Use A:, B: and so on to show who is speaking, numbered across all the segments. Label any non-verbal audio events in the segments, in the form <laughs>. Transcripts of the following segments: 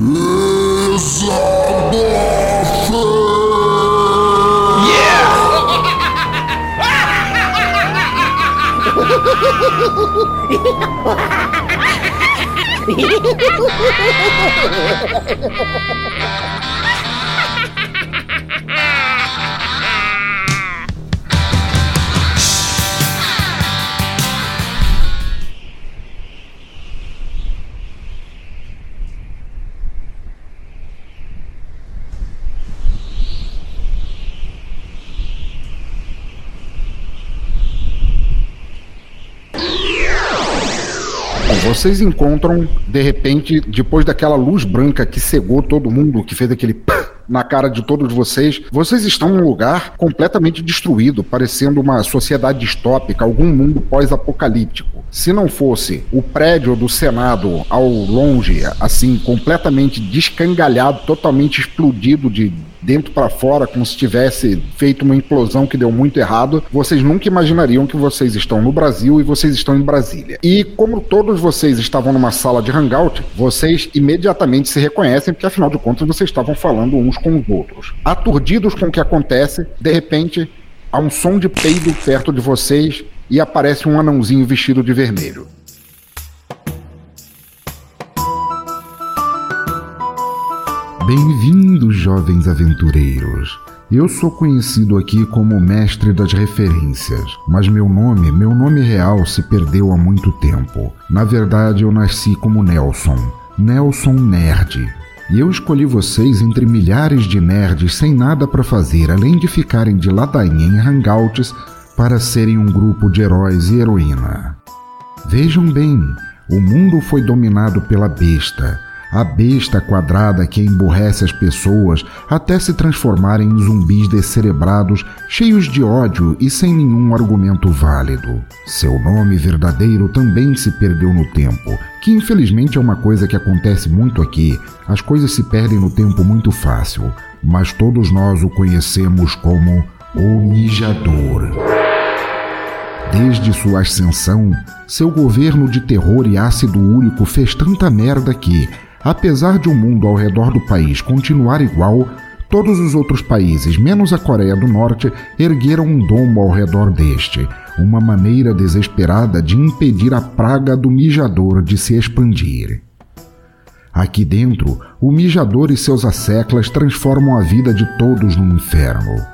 A: is a. Yeah. Vocês encontram, de repente, depois daquela luz branca que cegou todo mundo, que fez aquele na cara de todos vocês, vocês estão num lugar completamente destruído, parecendo uma sociedade distópica, algum mundo pós-apocalíptico. Se não fosse o prédio do Senado ao longe, assim, completamente descangalhado, totalmente explodido de dentro para fora, como se tivesse feito uma implosão que deu muito errado, vocês nunca imaginariam que vocês estão no Brasil e vocês estão em Brasília. E como todos vocês estavam numa sala de hangout, vocês imediatamente se reconhecem, porque afinal de contas vocês estavam falando uns com os outros. Aturdidos com o que acontece, de repente há um som de peido perto de vocês e aparece um anãozinho vestido de vermelho.
B: Bem-vindos, jovens aventureiros. Eu sou conhecido aqui como mestre das referências, mas meu nome, meu nome real se perdeu há muito tempo. Na verdade, eu nasci como Nelson, Nelson Nerd. E eu escolhi vocês entre milhares de nerds sem nada para fazer além de ficarem de ladainha em hangouts para serem um grupo de heróis e heroína. Vejam bem, o mundo foi dominado pela besta a besta quadrada que emburrece as pessoas até se transformarem em zumbis descerebrados, cheios de ódio e sem nenhum argumento válido. Seu nome verdadeiro também se perdeu no tempo, que infelizmente é uma coisa que acontece muito aqui. As coisas se perdem no tempo muito fácil, mas todos nós o conhecemos como o Mijador. Desde sua ascensão, seu governo de terror e ácido úrico fez tanta merda que, Apesar de o mundo ao redor do país continuar igual, todos os outros países, menos a Coreia do Norte, ergueram um domo ao redor deste, uma maneira desesperada de impedir a praga do mijador de se expandir. Aqui dentro, o mijador e seus asseclas transformam a vida de todos num inferno.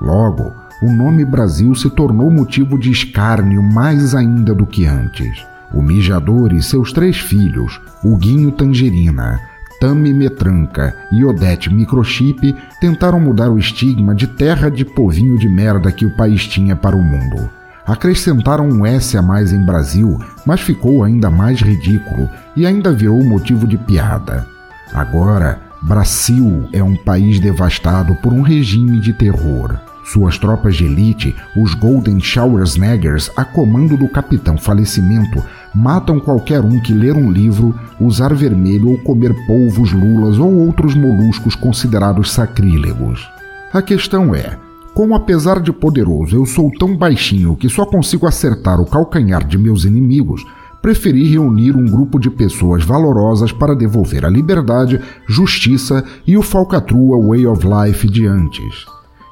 B: Logo, o nome Brasil se tornou motivo de escárnio mais ainda do que antes. O mijador e seus três filhos, Huguinho Tangerina, Tami Metranca e Odete Microchip, tentaram mudar o estigma de terra de povinho de merda que o país tinha para o mundo. Acrescentaram um S a mais em Brasil, mas ficou ainda mais ridículo e ainda virou motivo de piada. Agora, Brasil é um país devastado por um regime de terror. Suas tropas de elite, os Golden Showersnaggers, a comando do Capitão Falecimento, matam qualquer um que ler um livro, usar vermelho ou comer polvos, lulas ou outros moluscos considerados sacrílegos. A questão é: como apesar de poderoso eu sou tão baixinho que só consigo acertar o calcanhar de meus inimigos, preferi reunir um grupo de pessoas valorosas para devolver a liberdade, justiça e o falcatrua way of life de antes.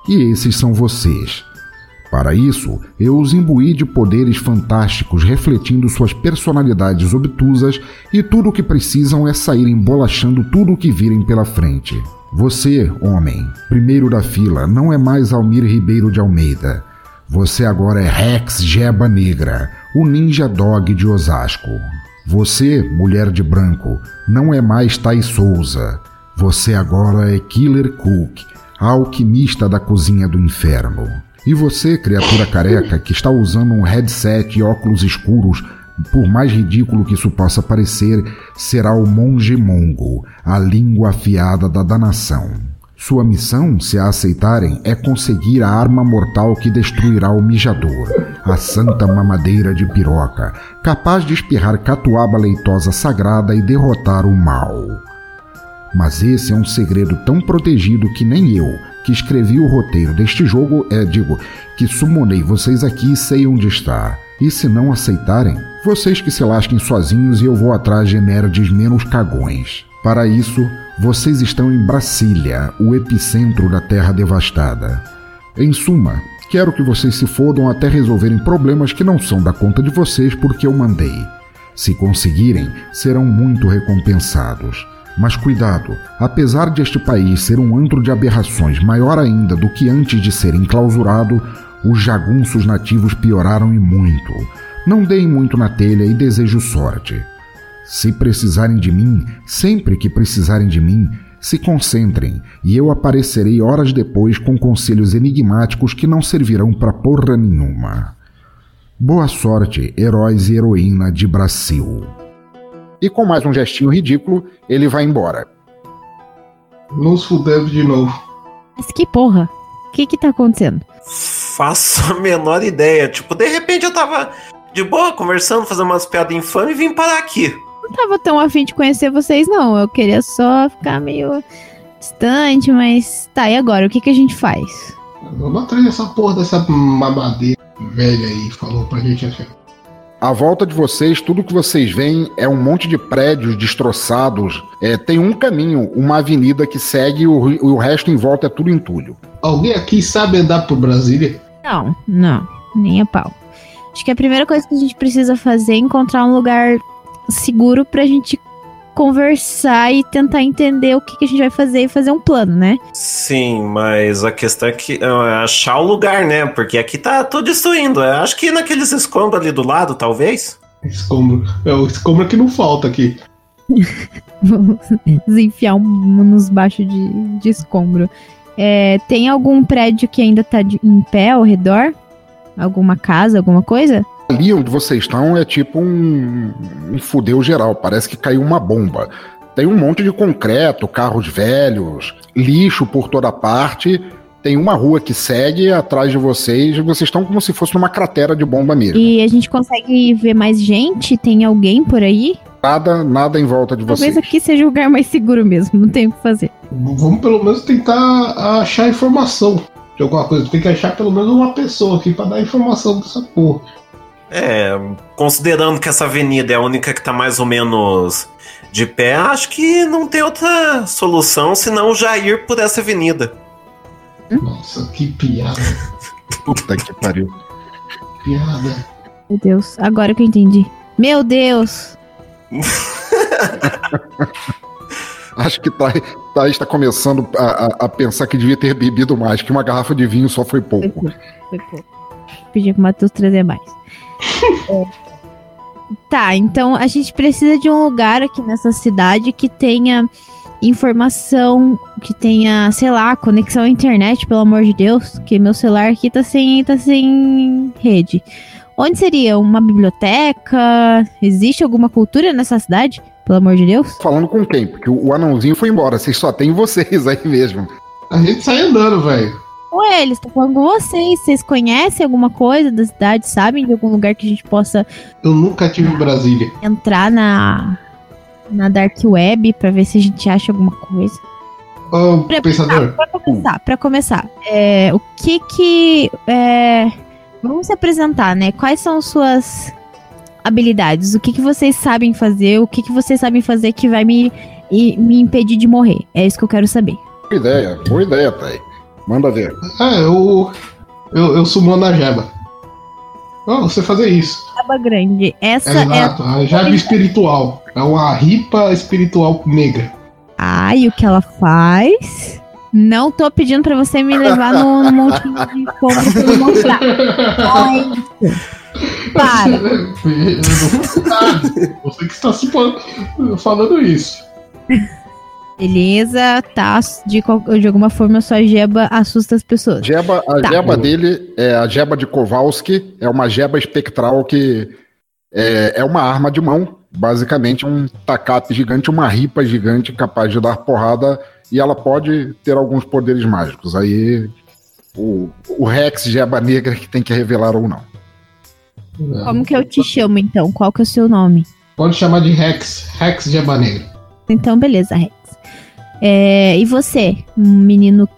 B: E esses são vocês. Para isso, eu os imbuí de poderes fantásticos refletindo suas personalidades obtusas e tudo o que precisam é sair embolachando tudo o que virem pela frente. Você, homem, primeiro da fila, não é mais Almir Ribeiro de Almeida. Você agora é Rex Jeba Negra, o ninja dog de Osasco. Você, mulher de branco, não é mais Thais Souza. Você agora é Killer Cook, alquimista da cozinha do inferno. E você, criatura careca, que está usando um headset e óculos escuros, por mais ridículo que isso possa parecer, será o monge mongo, a língua afiada da danação. Sua missão, se a aceitarem, é conseguir a arma mortal que destruirá o mijador, a santa mamadeira de piroca, capaz de espirrar catuaba leitosa sagrada e derrotar o mal. Mas esse é um segredo tão protegido que nem eu, que escrevi o roteiro deste jogo, é, digo, que sumonei vocês aqui e sei onde está. E se não aceitarem, vocês que se lasquem sozinhos e eu vou atrás de nerds menos cagões.
C: Para isso, vocês estão em Brasília, o epicentro da terra devastada. Em suma, quero que vocês se fodam até resolverem problemas que não são da conta de vocês porque eu mandei. Se conseguirem, serão muito recompensados. Mas cuidado, apesar de este país ser um antro de aberrações maior ainda do que antes de ser enclausurado, os jagunços nativos pioraram e muito. Não deem muito na telha e desejo sorte. Se precisarem de mim, sempre que precisarem de mim, se concentrem e eu aparecerei horas depois com conselhos enigmáticos que não servirão para porra nenhuma. Boa sorte, heróis e heroína de Brasil.
B: E com mais um gestinho ridículo, ele vai embora.
D: Nos fudemos de novo.
E: Mas que porra? O que que tá acontecendo?
F: Faço a menor ideia. Tipo, de repente eu tava de boa, conversando, fazendo umas piadas infames e vim parar aqui.
E: Não tava tão afim de conhecer vocês, não. Eu queria só ficar meio distante, mas tá, e agora? O que que a gente faz?
D: Vamos atrás dessa porra dessa mamadeira velha aí, falou pra gente assim.
B: À volta de vocês, tudo que vocês veem é um monte de prédios destroçados. É, tem um caminho, uma avenida que segue e o, o resto em volta é tudo entulho.
D: Alguém aqui sabe andar por Brasília?
E: Não, não, nem a pau. Acho que a primeira coisa que a gente precisa fazer é encontrar um lugar seguro pra gente conversar e tentar entender o que, que a gente vai fazer e fazer um plano, né?
F: Sim, mas a questão é que é achar o lugar, né? Porque aqui tá tudo destruindo. Eu acho que naqueles escombros ali do lado, talvez.
D: Escombro. É o escombro que não falta aqui. <laughs>
E: Vamos desenfiar um nos baixos de, de escombro. É, tem algum prédio que ainda tá de- em pé ao redor? Alguma casa, alguma coisa?
B: Ali onde vocês estão é tipo um, um fudeu geral, parece que caiu uma bomba. Tem um monte de concreto, carros velhos, lixo por toda parte. Tem uma rua que segue atrás de vocês e vocês estão como se fosse numa cratera de bomba mesmo.
E: E a gente consegue ver mais gente? Tem alguém por aí?
B: Nada, nada em volta de
E: Talvez
B: vocês.
E: aqui seja o lugar mais seguro mesmo, não tem o que fazer.
D: Vamos pelo menos tentar achar informação de alguma coisa. Tem que achar pelo menos uma pessoa aqui pra dar informação dessa porra.
F: É, considerando que essa avenida é a única que tá mais ou menos de pé, acho que não tem outra solução senão já ir por essa avenida.
D: Nossa, que piada. <laughs>
B: Puta que pariu.
D: Piada.
E: Meu Deus, agora que eu entendi. Meu Deus! <laughs>
B: Acho que Thaís Thaís está começando a, a- a pensar que devia ter bebido mais, que uma garrafa de vinho só foi
E: Foi
B: pouco.
E: pouco. Foi pouco. Pedi pro Matheus trazer mais. É. <laughs> Tá, então a gente precisa de um lugar aqui nessa cidade que tenha informação, que tenha, sei lá, conexão à internet, pelo amor de Deus, que meu celular aqui tá sem, tá sem rede. Onde seria? Uma biblioteca? Existe alguma cultura nessa cidade? Pelo amor de Deus?
B: Falando com quem? Porque o, o anãozinho foi embora, vocês só tem vocês aí mesmo.
D: A gente sai andando, velho.
E: Com eles, tô falando com vocês. Vocês conhecem alguma coisa da cidade? Sabem de algum lugar que a gente possa
D: Eu nunca tive em Brasília.
E: entrar na, na Dark Web pra ver se a gente acha alguma coisa?
D: Ô,
E: Pra-
D: pensador.
E: Pra começar, pra começar, é, o que que. é, vamos se apresentar, né? Quais são suas habilidades? O que que vocês sabem fazer? O que que vocês sabem fazer que vai me, me impedir de morrer? É isso que eu quero saber.
B: Boa ideia, boa ideia, Thay. Manda ver.
D: Ah, eu. Eu, eu sumo na jeba. Oh, você fazer isso.
E: Aba grande. Essa é.
D: Exato, a jeba espiritual. É uma ripa espiritual negra.
E: Ai, o que ela faz? Não tô pedindo pra você me levar no, <laughs> no montinho de compra pra me mostrar. Ai, para.
D: Eu não fiz nada. Você que está falando isso.
E: Beleza, tá. De, de alguma forma, sua jeba assusta as pessoas.
B: Jeba, a
E: Tá.
B: jeba dele é a jeba de Kowalski, é uma jeba espectral que é, é uma arma de mão, basicamente um tacape gigante, uma ripa gigante capaz de dar porrada e ela pode ter alguns poderes mágicos. Aí o, o Rex Jeba Negra que tem que revelar ou não.
E: Como que eu te chamo, então? Qual que é o seu nome?
D: Pode chamar de Rex. Rex Jeba Negra.
E: Então, beleza, Rex. É, e você, um menino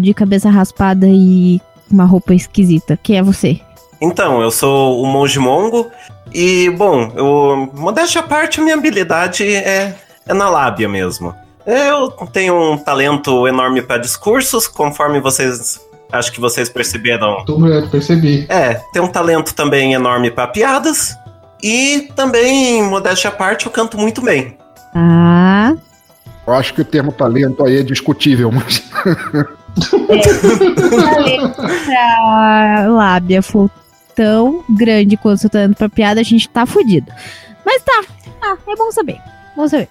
E: de cabeça raspada e uma roupa esquisita, quem é você?
F: Então, eu sou o Monge Mongo e, bom, eu, modéstia à parte, minha habilidade é, é na lábia mesmo. Eu tenho um talento enorme para discursos, conforme vocês. Acho que vocês perceberam.
D: Tô percebi.
F: É, tem um talento também enorme para piadas. E também, modéstia à parte, eu canto muito bem.
E: Ah.
B: Eu acho que o termo talento aí é discutível, mas.
E: É, a <laughs> lábia for tão grande quanto seu talento pra piada, a gente tá fudido. Mas tá, tá, é bom saber. Bom saber.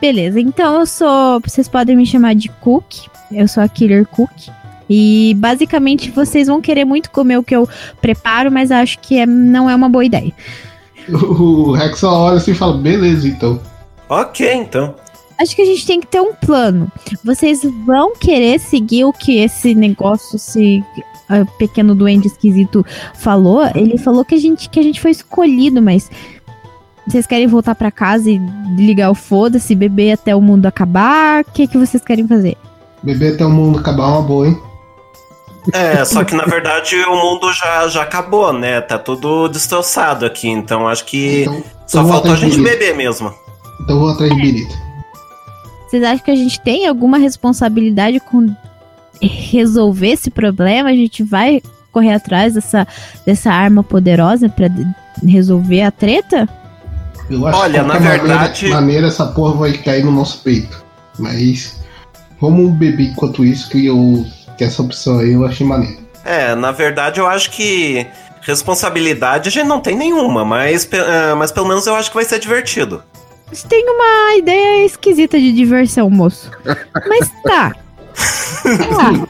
E: Beleza, então eu sou. Vocês podem me chamar de Cook. Eu sou a Killer Cook. E basicamente vocês vão querer muito comer o que eu preparo, mas acho que é, não é uma boa ideia.
D: O Rex olha assim e fala: beleza, então.
F: Ok, então.
E: Acho que a gente tem que ter um plano. Vocês vão querer seguir o que esse negócio, esse uh, pequeno duende esquisito falou? Ele falou que a gente, que a gente foi escolhido, mas vocês querem voltar para casa e ligar o foda-se, beber até o mundo acabar? O que, que vocês querem fazer?
D: Beber até o mundo acabar é uma boa, hein?
F: É, só que na verdade o mundo já, já acabou, né? Tá tudo destroçado aqui, então acho que
D: Então,
F: só
D: então
F: faltou a gente beber mesmo.
D: Então vou atrás de birita.
E: Vocês acham que a gente tem alguma responsabilidade com resolver esse problema? A gente vai correr atrás dessa, dessa arma poderosa pra de- resolver a treta?
D: Eu acho
F: Olha,
D: que de
F: na verdade-
D: maneira, maneira essa porra vai cair no nosso peito. Mas vamos beber enquanto isso, que, eu, que essa opção aí eu achei maneira.
F: É, na verdade eu acho que responsabilidade a gente não tem nenhuma, mas, ah, mas pelo menos eu acho que vai ser divertido.
E: Você tem uma ideia esquisita de diversão, moço. Mas tá. tá.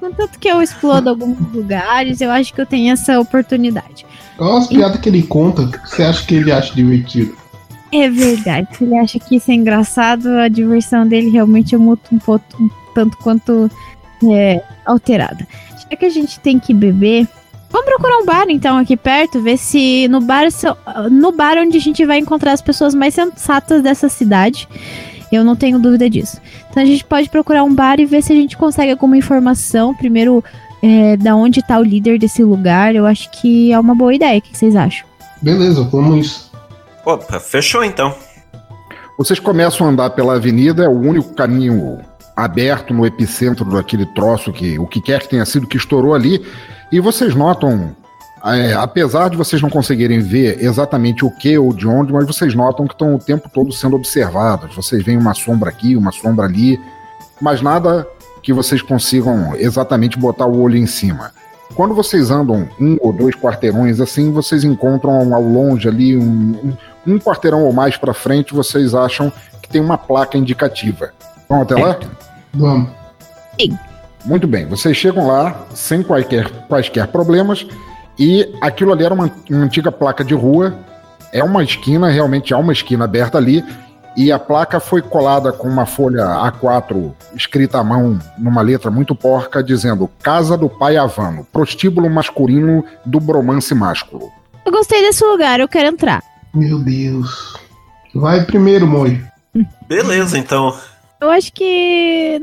E: Contanto que eu explodo alguns lugares, eu acho que eu tenho essa oportunidade.
D: Qual as piadas que ele conta que você acha que ele acha divertido?
E: É verdade. Se ele acha que isso é engraçado, a diversão dele realmente é muito, um, pouco, um tanto quanto é, alterada. Já que a gente tem que beber, vamos procurar um bar então aqui perto, ver se no bar no bar onde a gente vai encontrar as pessoas mais sensatas dessa cidade. Eu não tenho dúvida disso. Então a gente pode procurar um bar e ver se a gente consegue alguma informação. Primeiro, é, da onde tá o líder desse lugar. Eu acho que é uma boa ideia. O que vocês acham?
D: Beleza, vamos isso.
F: Opa, fechou então.
B: Vocês começam a andar pela avenida, é o único caminho aberto no epicentro daquele troço que o que quer que tenha sido que estourou ali, e vocês notam, é, apesar de vocês não conseguirem ver exatamente o que ou de onde, mas vocês notam que estão o tempo todo sendo observados. Vocês veem uma sombra aqui, uma sombra ali, mas nada que vocês consigam exatamente botar o olho em cima. Quando vocês andam um ou dois quarteirões assim, vocês encontram ao longe ali um, um um quarteirão ou mais para frente, vocês acham que tem uma placa indicativa. Vão até lá?
D: Vamos.
B: Muito bem, vocês chegam lá sem quaisquer, quaisquer problemas e aquilo ali era uma, uma antiga placa de rua. É uma esquina, realmente há uma esquina aberta ali e a placa foi colada com uma folha A4 escrita à mão numa letra muito porca dizendo Casa do Pai Havano, prostíbulo masculino do bromance másculo.
E: Eu gostei desse lugar, eu quero entrar.
D: Meu Deus. Vai primeiro, Moi.
F: Beleza, então.
E: Eu acho que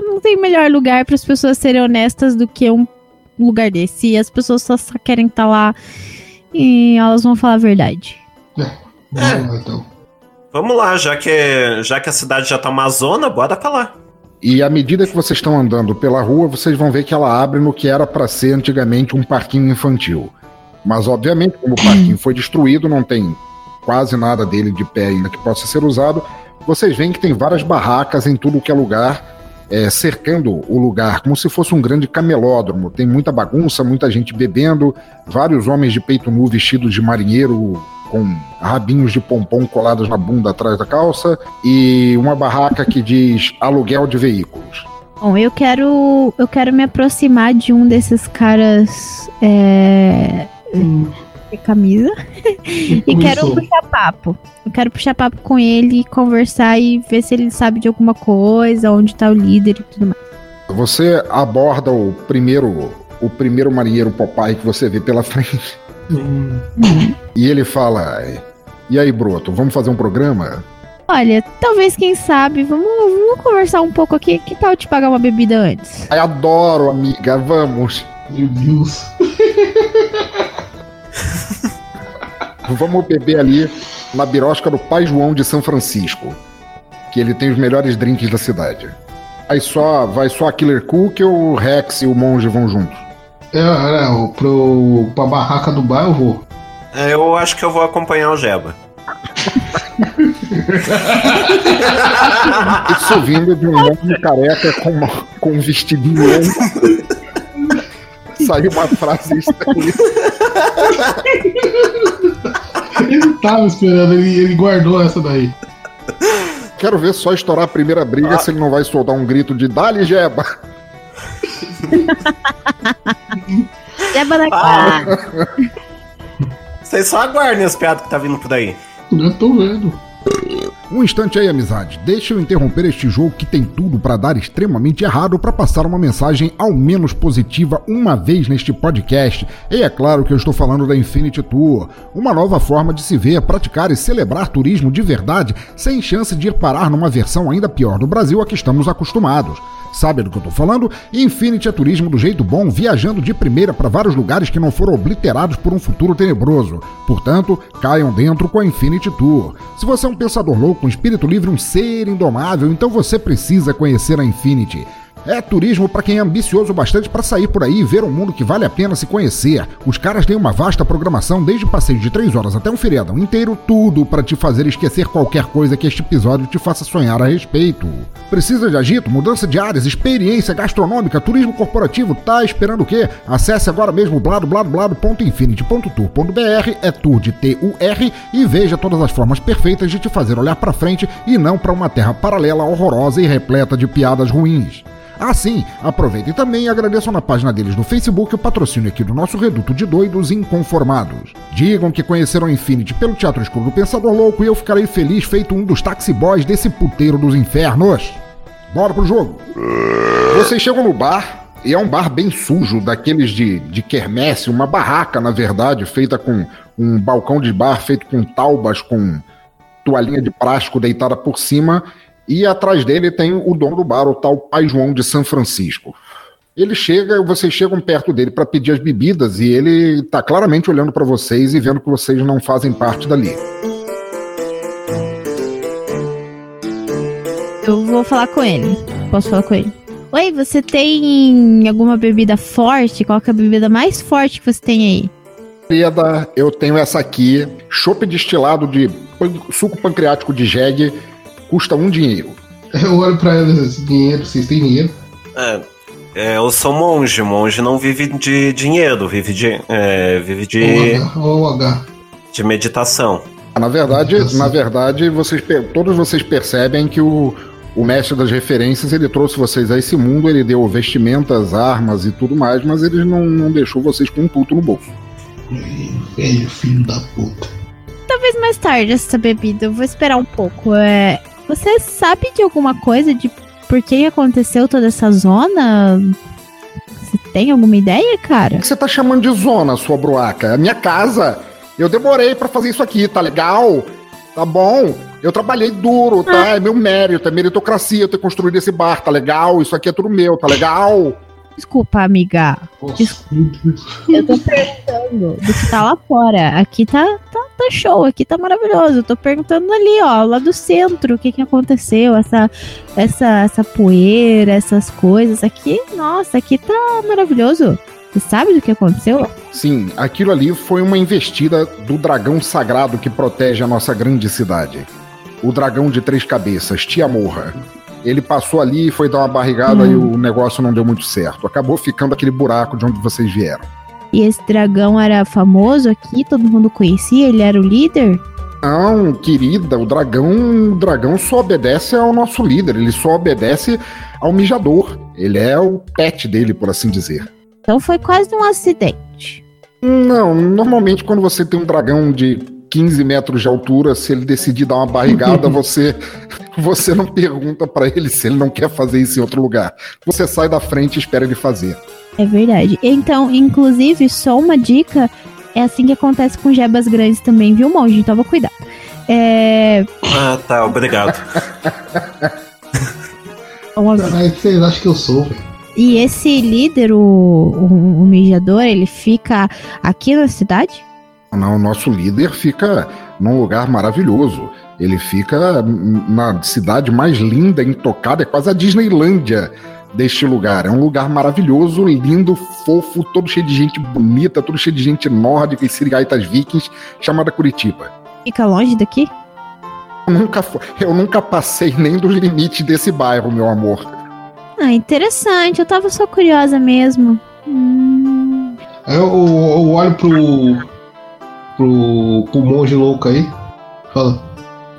E: não tem melhor lugar para as pessoas serem honestas do que um lugar desse. E as pessoas só, só querem estar lá e elas vão falar a verdade.
D: Vamos lá, então.
F: Vamos lá, já que, já que a cidade já tá uma zona, bora pra lá.
B: E à medida que vocês estão andando pela rua, vocês vão ver que ela abre no que era para ser antigamente um parquinho infantil. Mas, obviamente, como o parquinho foi destruído, não tem quase nada dele de pé ainda que possa ser usado. Vocês veem que tem várias barracas em tudo que é lugar, é, cercando o lugar, como se fosse um grande camelódromo. Tem muita bagunça, muita gente bebendo, vários homens de peito nu vestidos de marinheiro com rabinhos de pompom colados na bunda atrás da calça e uma barraca que diz aluguel de veículos.
E: Bom, eu quero. Eu quero me aproximar de um desses caras. É, de camisa. e quero puxar papo. Eu quero puxar papo com ele, conversar e ver se ele sabe de alguma coisa, onde tá o líder e tudo mais.
B: Você aborda o primeiro o primeiro marinheiro Popeye que você vê pela <laughs> frente
D: Hum,
B: e ele fala: "E aí, broto, vamos fazer um programa?"
E: Olha, talvez, quem sabe, vamos, vamos conversar um pouco aqui. Que tal eu te pagar uma bebida antes?
B: Ai, adoro, amiga, vamos.
D: Meu Deus. <laughs> <laughs>
B: Vamos beber ali na birosca do Pai João de São Francisco. que ele tem os melhores drinks da cidade. Aí só, vai só a Killer Cook ou o Rex e o monge vão juntos?
D: É, é, pro, pra barraca do bar eu vou.
F: É, eu acho que eu vou acompanhar o Jeba. <laughs>
B: Isso vindo de um homem careca com, uma, com um vestidinho longo. <laughs> Saiu uma frase estranha. <laughs>
D: Ele tava esperando, ele, ele guardou essa daí.
B: Quero ver só estourar a primeira briga
F: Ah.
B: se ele não vai soltar um grito de Dali Jeba. <laughs>
E: Jeba na cara.
F: Vocês só aguardem as piadas que tá vindo por aí.
D: Eu tô vendo.
C: Um instante aí, amizade. Deixa eu interromper este jogo que tem tudo pra dar extremamente errado pra passar uma mensagem ao menos positiva uma vez neste podcast. E é claro que eu estou falando da Infinity Tour, uma nova forma de se ver, praticar e celebrar turismo de verdade, sem chance de ir parar numa versão ainda pior do Brasil a que estamos acostumados. Sabe do que eu tô falando? Infinity é turismo do jeito bom, viajando de primeira para vários lugares que não foram obliterados por um futuro tenebroso. Portanto, caiam dentro com a Infinity Tour. Se você é um pensador louco, um espírito livre, um ser indomável, então você precisa conhecer a Infinity. É turismo para quem é ambicioso bastante para sair por aí e ver um mundo que vale a pena se conhecer. Os caras têm uma vasta programação, desde passeios de 3 horas até um feriadão inteiro, tudo para te fazer esquecer qualquer coisa que este episódio te faça sonhar a respeito. Precisa de agito, mudança de áreas, experiência gastronômica, turismo corporativo, tá esperando o quê? Acesse agora mesmo bladobladoblado.infinity.tour.br, é tour de T-U-R, e veja todas as formas perfeitas de te fazer olhar para frente e não para uma terra paralela horrorosa e repleta de piadas ruins. Assim, aproveitem também e agradeçam na página deles no Facebook o patrocínio aqui do nosso reduto de doidos inconformados. Digam que conheceram Infinity pelo Teatro Escuro do Pensador Louco e eu ficarei feliz feito um dos taxi boys desse puteiro dos infernos. Bora pro jogo!
B: Vocês chegam no bar, e é um bar bem sujo, daqueles de, de quermesse, uma barraca, na verdade, feita com um balcão de bar feito com taubas, com toalhinha de plástico deitada por cima, e atrás dele tem o dono do bar, o tal Pai João de São Francisco. Ele chega, vocês chegam perto dele para pedir as bebidas e ele tá claramente olhando para vocês e vendo que vocês não fazem parte dali.
E: Eu vou falar com ele. Posso falar com ele? Oi, você tem alguma bebida forte? Qual é a bebida mais forte que você tem aí?
B: Querida, eu tenho essa aqui, chopp destilado de suco pancreático de jegue, custa um dinheiro. <laughs>
D: Eu olho pra eles, dinheiro, vocês têm dinheiro?
F: É, é, eu sou monge. Monge não vive de dinheiro, vive de, é, vive de,
D: H,
F: de meditação.
B: Na verdade,
D: Nossa.
B: na verdade, vocês todos vocês percebem que o, o mestre das referências ele trouxe vocês a esse mundo, ele deu vestimentas, armas e tudo mais, mas ele não, não deixou vocês com um puto no bolso.
D: Velho filho da puta.
E: Talvez mais tarde essa bebida. Eu vou esperar um pouco. É, você sabe de alguma coisa de por que aconteceu toda essa zona? Você tem alguma ideia,
B: O
E: cara?
B: que você tá chamando de zona, sua broaca? É a minha casa. Eu demorei pra fazer isso aqui, tá legal? Tá bom? Eu trabalhei duro, tá? É meu mérito, é meritocracia eu ter construído esse bar, tá legal? Isso aqui é tudo meu, tá legal?
E: Desculpa, amiga.
D: Nossa, Deus.
E: Eu tô perguntando do que tá lá fora. Aqui tá, tá, tá show, aqui tá maravilhoso. Eu tô perguntando ali, ó, lá do centro, o que que aconteceu, essa, essa, essa poeira, essas coisas. Aqui, nossa, aqui tá maravilhoso. Você sabe do que aconteceu?
B: Sim, aquilo ali foi uma investida do dragão sagrado que protege a nossa grande cidade. O dragão de três cabeças, Tia Morra. Ele passou ali e foi dar uma barrigada e o negócio não deu muito certo. Acabou ficando aquele buraco de onde vocês vieram.
E: E esse dragão era famoso aqui, todo mundo conhecia, ele era o líder?
B: Não, querida, o dragão, o dragão só obedece ao nosso líder, ele só obedece ao mijador. Ele é o pet dele, por assim dizer.
E: Então foi quase um acidente.
B: Não, normalmente quando você tem um dragão de 15 metros de altura, se ele decidir dar uma barrigada, <laughs> você você não pergunta pra ele se ele não quer fazer isso em outro lugar. Você sai da frente e espera ele fazer.
E: É verdade. Então, inclusive, só uma dica: é assim que acontece com jebas grandes também, viu, monge? Então, vou cuidar. É.
F: Ah, tá, obrigado. <laughs>
D: vocês acham que eu sou, velho?
E: E esse líder, o, o, o mijador, ele fica aqui na cidade?
B: Não, o nosso líder fica num lugar maravilhoso. Ele fica na cidade mais linda, intocada, é quase a Disneylândia deste lugar. É um lugar maravilhoso, lindo, fofo, todo cheio de gente bonita, todo cheio de gente nórdica e sirigaitas vikings, chamada Curitiba.
E: Fica longe daqui?
B: Eu nunca, eu nunca passei nem dos limites desse bairro, meu amor.
E: Ah, interessante. Eu tava só curiosa mesmo. Hum...
D: Eu, eu, eu olho pro, pro, pro monge louco aí. Fala.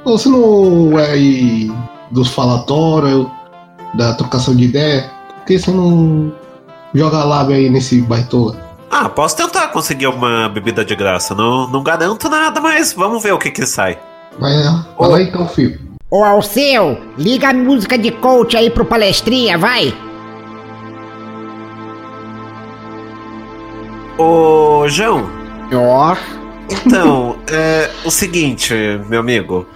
D: Você não é aí dos falatórios, da trocação de ideia? Por que você não joga lábio aí nesse baitola?
F: Ah, posso tentar conseguir alguma bebida de graça. Não, não garanto nada, mas vamos ver o que que sai.
D: Vai lá, vai lá então, filho.
G: Ô Alceu, liga a música de coach aí pro palestrinha, vai!
F: Ô, João.
B: Ó.
F: Então, é o seguinte, meu amigo.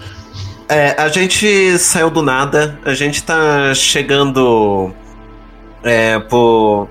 F: É, a gente saiu do nada, a gente tá chegando é, por.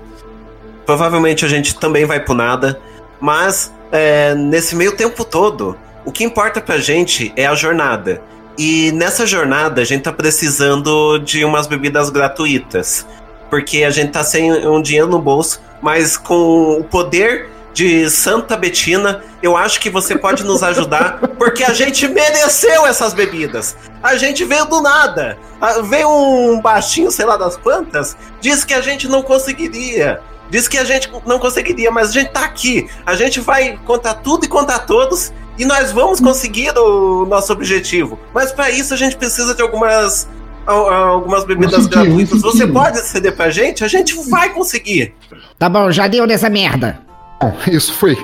F: Provavelmente a gente também vai pro nada, mas é, nesse meio tempo todo, o que importa pra gente é a jornada. E nessa jornada a gente tá precisando de umas bebidas gratuitas. Porque a gente tá sem um dinheiro no bolso, mas com o poder de Santa Betina, eu acho que você pode nos ajudar, porque a gente mereceu essas bebidas. A gente veio do nada. Veio um baixinho, sei lá das quantas, disse que a gente não conseguiria. Disse que a gente não conseguiria, mas a gente tá aqui. A gente vai contar tudo e contar todos. E nós vamos conseguir o nosso objetivo. Mas para isso a gente precisa de algumas algumas bebidas gratuitas. Você pode ceder pra gente? A gente vai conseguir.
G: Tá bom, já deu dessa merda.
B: Bom, isso foi.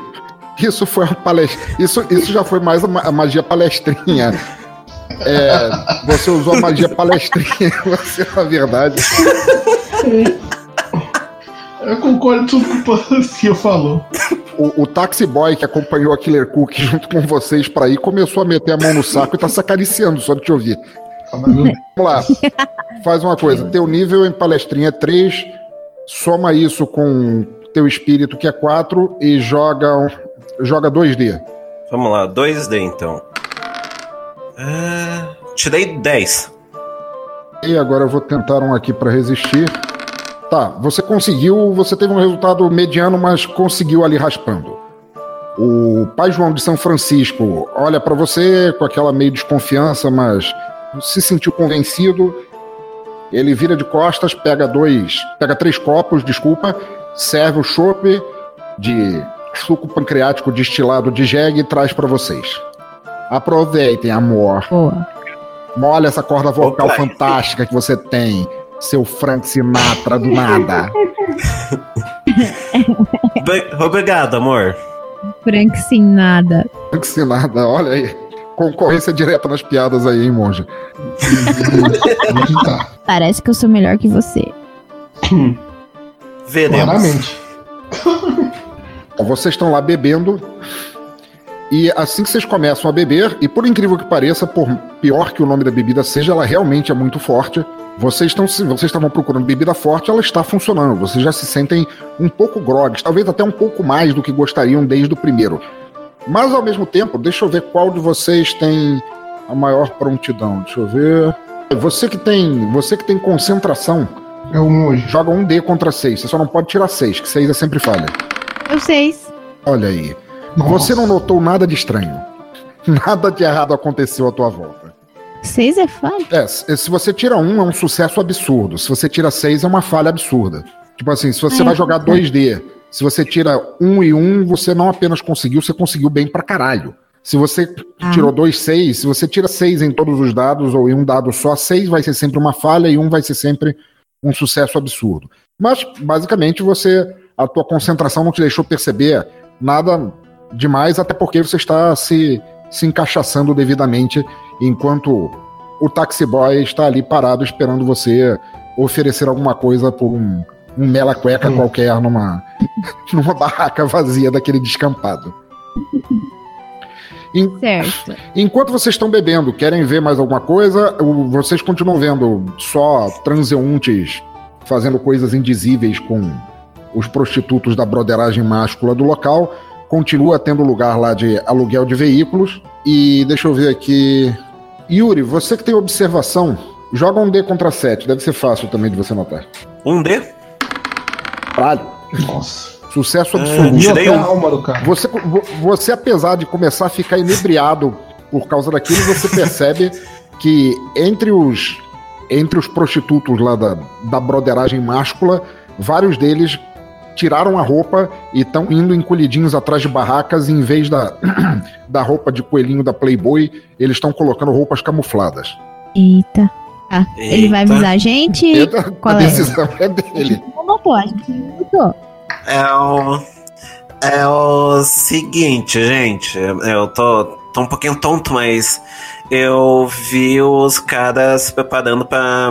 B: Isso foi uma palestra. Isso, isso já foi mais a magia palestrinha. É, você usou a magia palestrinha, <laughs> você, na verdade.
D: Eu concordo com tudo que o Pancio falou.
B: O, o taxi boy que acompanhou a Killer Cook junto com vocês para ir começou a meter a mão no saco e tá se acariciando só de te ouvir. Vamos lá. Faz uma coisa. Teu nível em palestrinha é 3. Soma isso com teu espírito, que é 4, e joga, joga 2D.
F: Vamos lá, 2D então. Uh, tirei 10.
B: E agora eu vou tentar um aqui para resistir. Tá, você conseguiu, você teve um resultado mediano, mas conseguiu ali raspando. O pai João de São Francisco olha para você com aquela meio desconfiança, mas se sentiu convencido. Ele vira de costas, pega dois, pega três copos, desculpa, serve o chopp de suco pancreático destilado de jegue e traz para vocês. Aproveitem, amor.
E: Boa.
B: Molha essa corda vocal Opa. fantástica que você tem, seu Frank Sinatra do nada. <laughs>
F: Obrigado, amor.
E: Frank Sinatra.
B: Frank Sinatra, olha aí. Concorrência direta nas piadas aí, hein, monge? <laughs>
E: Parece que eu sou melhor que você. <laughs>
F: Veremos. Claramente.
B: Vocês estão lá bebendo. E assim que vocês começam a beber, e por incrível que pareça, por pior que o nome da bebida seja, ela realmente é muito forte. Vocês estão vocês estavam procurando bebida forte, ela está funcionando. Vocês já se sentem um pouco grogues, talvez até um pouco mais do que gostariam desde o primeiro. Mas ao mesmo tempo, deixa eu ver qual de vocês tem a maior prontidão. Deixa eu ver. Você que tem, você que tem concentração,
D: é um hoje.
B: Joga um D contra seis. Você só não pode tirar seis, que seis é sempre falha.
E: Eu seis.
B: Olha aí. Nossa. Você não notou nada de estranho. <laughs> Nada de errado aconteceu à tua volta.
E: Seis é falha?
B: É, se você tira um, é um sucesso absurdo. Se você tira seis, é uma falha absurda. Tipo assim, se você Ai, vai jogar 2D, se você tira um e um, você não apenas conseguiu, você conseguiu bem pra caralho. Se você ah. tirou dois, seis, se você tira seis em todos os dados ou em um dado só, seis vai ser sempre uma falha e um vai ser sempre um sucesso absurdo. Mas, basicamente, você. A tua concentração não te deixou perceber nada demais, até porque você está se, se encaixaçando devidamente enquanto o taxi boy está ali parado esperando você oferecer alguma coisa por um, um mela cueca hum. qualquer numa, <laughs> numa barraca vazia daquele descampado.
E: Certo.
B: Enquanto vocês estão bebendo, querem ver mais alguma coisa? Vocês continuam vendo só transeuntes fazendo coisas indizíveis com os prostitutos da broderagem máscula do local. Continua tendo lugar lá de aluguel de veículos. E deixa eu ver aqui. Yuri, você que tem observação, joga um D contra 7. Deve ser fácil também de você notar.
F: Um D?
B: Caralho.
D: Nossa.
B: Sucesso
F: Ah,
B: absoluto.
F: Um.
D: alma do cara.
B: Você, vo- você, apesar de começar a ficar inebriado por causa daquilo, você <laughs> percebe que entre os, entre os prostitutos lá da, da broderagem máscula, vários deles tiraram a roupa e estão indo encolhidinhos atrás de barracas e em vez da, <clears throat> da roupa de coelhinho da Playboy, eles estão colocando roupas camufladas.
E: Eita. Tá. Ele vai
F: Eita.
E: avisar a gente.
B: E a,
E: Qual
B: a
E: é?
B: decisão é
E: A
B: dele.
E: não notou, a gente não notou.
F: É o. É o seguinte, gente. Eu tô, tô um pouquinho tonto, mas eu vi os caras se preparando pra.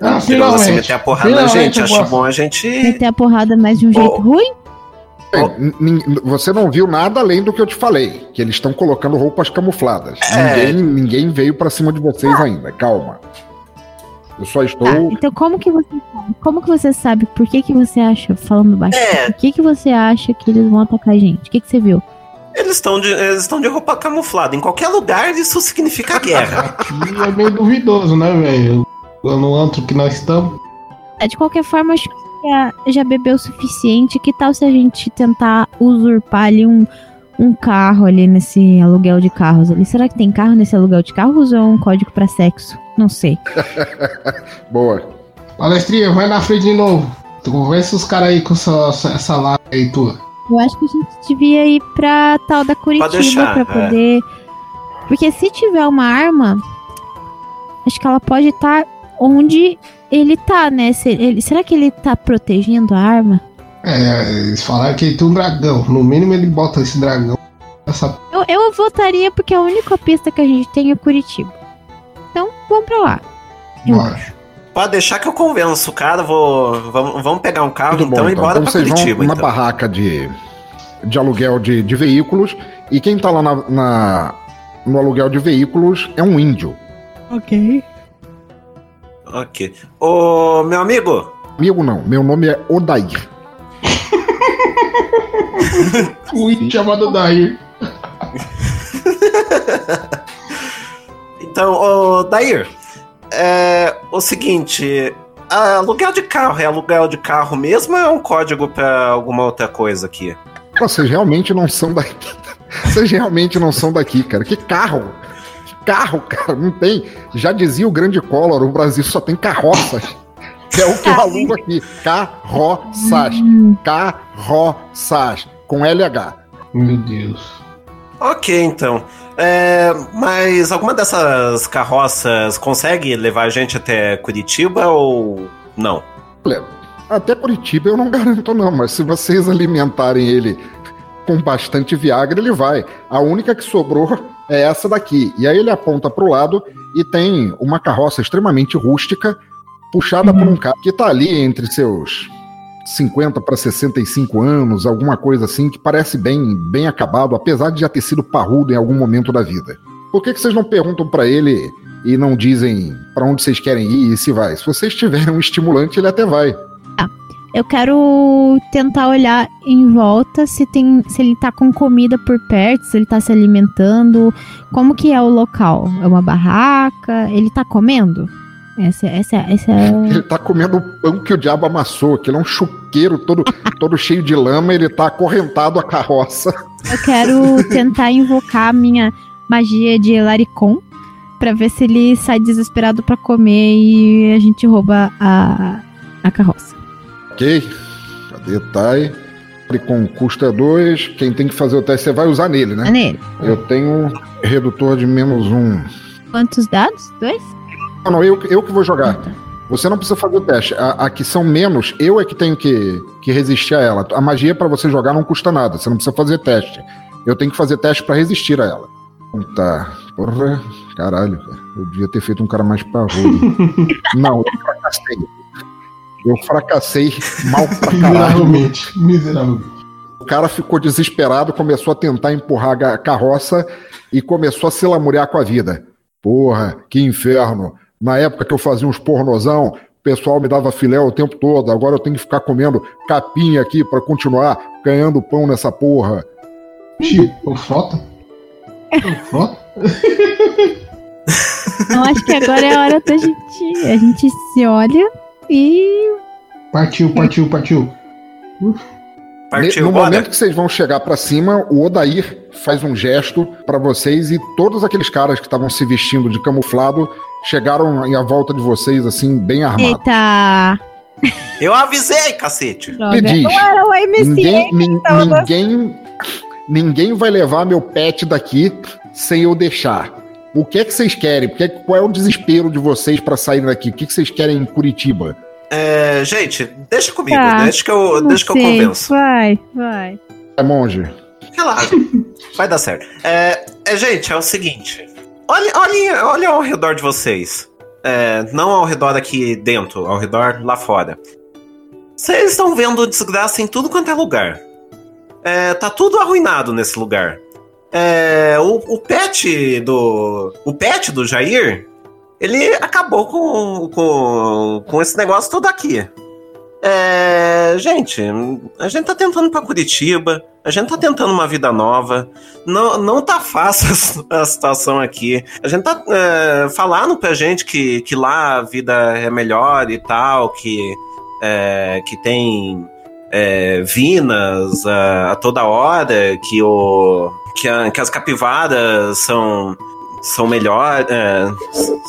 D: Ah,
F: digamos assim, meter a porrada na
D: Finalmente
F: gente.
D: eu
F: Acho
D: gosto.
F: bom a gente.
E: Meter a porrada, mas de um jeito
F: Oh.
E: ruim?
B: Nin- Você não viu nada além do que eu te falei, que eles estão colocando roupas camufladas.
F: É.
B: Ninguém, ninguém veio pra cima de vocês ainda, calma. Eu só estou.
E: Tá, então como que você sabe? Como que você sabe? Por que que você acha, falando baixo,
F: É.
E: por que que você acha que eles vão atacar a gente? O que que você viu?
F: Eles estão de, eles de roupa camuflada. Em qualquer lugar isso significa guerra. <laughs>
D: Aqui é meio duvidoso, né, velho? No antro que nós estamos.
E: É, De qualquer forma, acho que já, já bebeu o suficiente. Que tal se a gente tentar usurpar ali um, um carro ali nesse aluguel de carros ali? Será que tem carro nesse aluguel de carros ou é um código pra sexo? Não sei. <laughs>
B: Boa.
D: Palestrinha, vai na frente de novo. Tu convence os caras aí com essa, essa live aí tua.
E: Eu acho que a gente devia ir pra tal da Curitiba
F: deixar,
E: pra
F: é.
E: poder. Porque se tiver uma arma, acho que ela pode estar onde ele tá, né? Se ele- será que ele tá protegendo a arma?
D: É, eles falaram que ele tem um dragão. No mínimo ele bota esse dragão. Essa...
E: Eu, eu votaria porque a única pista que a gente tem é Curitiba. Vamos pra lá. Eu
D: Bora.
E: acho.
F: Pode deixar que eu convenço o cara. Vou, vamos, vamos pegar um carro
B: Tudo
F: então
B: bom,
F: e
B: então.
F: bora
B: Então
F: pra
B: vocês vão
F: Curitiba.
B: numa
F: Então.
B: barraca de, de aluguel de, de veículos. E quem tá lá na, na- no aluguel de veículos é um índio.
E: Ok.
F: Ok. Ô, meu amigo,
B: Amigo não, meu nome é Odair. <laughs>
D: O índio chamado Dair. <laughs>
F: Então, ô, Dair, é o seguinte: aluguel de carro é aluguel de carro mesmo ou é um código pra alguma outra coisa aqui?
B: Vocês realmente não são daqui. <laughs> Vocês realmente não são daqui, cara. Que carro? Que carro, cara? Não tem. Já dizia o grande Collor, o Brasil só tem carroças. É o que eu alugo aqui. Carroças. Carroças. Com LH.
D: Meu Deus.
F: Ok, então. É, mas alguma dessas carroças consegue levar a gente até Curitiba ou não?
B: Olha, até Curitiba eu não <laughs> garanto, não, mas se vocês alimentarem ele com bastante Viagra, ele vai. A única que sobrou é essa daqui. E aí ele aponta pro lado e tem uma carroça extremamente rústica, puxada por um cara que tá ali entre seus 50 para 65 anos, alguma coisa assim, que parece bem, bem acabado, apesar de já ter sido parrudo em algum momento da vida. Por que, que vocês não perguntam para ele e não dizem para onde vocês querem ir e se vai? Se vocês tiverem um estimulante, ele até vai.
E: Eu quero tentar olhar em volta se tem, se ele tá com comida por perto, se ele tá se alimentando, como que é o local? É uma barraca? Ele tá comendo? Essa, essa, essa é.
B: Ele tá comendo o pão que o diabo amassou, aquele é um chuqueiro todo, <laughs> todo cheio de lama, ele tá acorrentado à carroça.
E: Eu quero tentar invocar a minha magia de Laricon pra ver se ele sai desesperado pra comer e a gente rouba a, a carroça.
B: Ok? Cadê Tai? Com custa 2, quem tem que fazer o teste, você vai usar nele, né?
E: nele.
B: Eu tenho redutor de menos um.
E: Quantos dados? Dois?
B: Não, não, eu, eu que vou jogar. Você não precisa fazer o teste. A, a que são menos, eu é que tenho que, que resistir a ela. A magia pra você jogar não custa nada, você não precisa fazer teste. Eu tenho que fazer teste pra resistir a ela. Tá. Porra, caralho, cara. Eu devia ter feito um cara mais parrudo. <laughs> não, eu fracassei. Eu fracassei mal pra caralho.
D: Miseravelmente. Miseravelmente.
B: O cara ficou desesperado, começou a tentar empurrar a carroça e começou a se lamuriar com a vida. Porra, que inferno. Na época que eu fazia uns pornozão, o pessoal me dava filé o tempo todo. Agora eu tenho que ficar comendo capinha aqui pra continuar ganhando pão nessa porra.
D: Tipo, o Frota? O Frota?
E: Então acho que agora é a hora da gente. A gente se olha e.
D: Partiu, partiu, partiu.
F: Partiu,
B: no
F: bora.
B: momento que vocês vão chegar pra cima, o Odair faz um gesto pra vocês e todos aqueles caras que estavam se vestindo de camuflado chegaram em a volta de vocês, assim, bem armados.
E: Eita! <laughs>
F: Eu avisei, cacete.
B: Me diz,
E: Não era o MCA
B: ninguém, nin-
E: que tava
B: ninguém, ninguém vai levar meu pet daqui sem eu deixar. O que é que vocês querem? Porque- Qual é o desespero de vocês pra sair daqui? O que, que vocês querem em Curitiba?
F: É, gente, deixa comigo,
E: Tá,
F: deixa que eu, deixa que eu convenço.
E: Vai, vai.
B: É monge.
F: Relaxa, vai dar certo. É, é, gente, é o seguinte. Olha, olha, olha ao redor de vocês. É, não ao redor aqui dentro, ao redor lá fora. Vocês estão vendo desgraça em tudo quanto é lugar. É, tá tudo arruinado nesse lugar. É, o, o pet do. O pet do Jair, ele acabou com, com, com esse negócio todo aqui. É, gente, a gente tá tentando pra Curitiba, a gente tá tentando uma vida nova. Não, não tá fácil <laughs> a situação aqui. A gente tá é, falando pra gente que, que lá a vida é melhor e tal, que, é, que tem é, vinas a, a toda hora, que, o, que, a- que as capivaras são são melhor, é,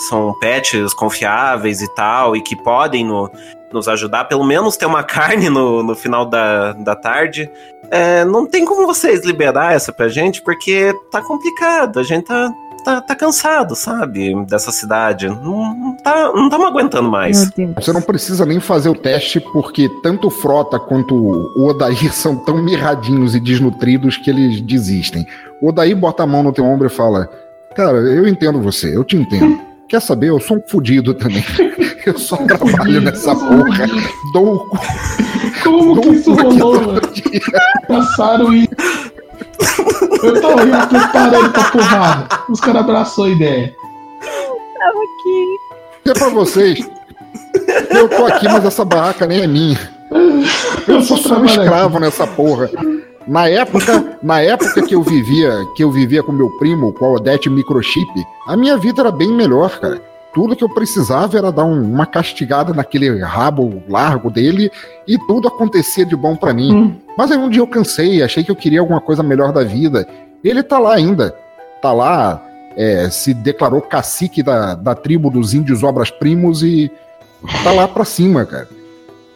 F: são pets confiáveis e tal, e que podem no- nos ajudar, pelo menos ter uma <laughs> carne no, no final da, da tarde. É, não tem como vocês liberar essa pra gente, porque tá complicado, a gente tá, tá, tá cansado, sabe, dessa cidade. Não, não tá, não estamos aguentando mais.
B: Você não precisa nem fazer o teste, porque tanto o Frota quanto o Odair <laughs> são tão mirradinhos e desnutridos que eles desistem. O Odair bota a mão no teu ombro e fala: Cara, eu entendo você, eu te entendo. Quer saber? Eu sou um fudido também. <laughs> Eu só trabalho nessa porra. Dou o cu <laughs>
D: Como que isso rolou. <laughs> Passaram e. Eu tava me preparando pra porrada. Os caras abraçou a ideia.
E: Tava aqui.
B: É pra vocês. Eu tô aqui, mas essa barraca nem é minha. Eu sou só um escravo nessa porra. Na época, na época que eu vivia, que eu vivia com meu primo, com a Odete Microchip, a minha vida era bem melhor, cara. Tudo que eu precisava era dar um- uma castigada naquele rabo largo dele e tudo acontecia de bom pra mim.
D: Hum.
B: Mas aí um dia eu cansei, achei que eu queria alguma coisa melhor da vida. Ele tá lá ainda. Tá lá, é, se declarou cacique da, da tribo dos índios obras primos e tá lá pra cima, cara.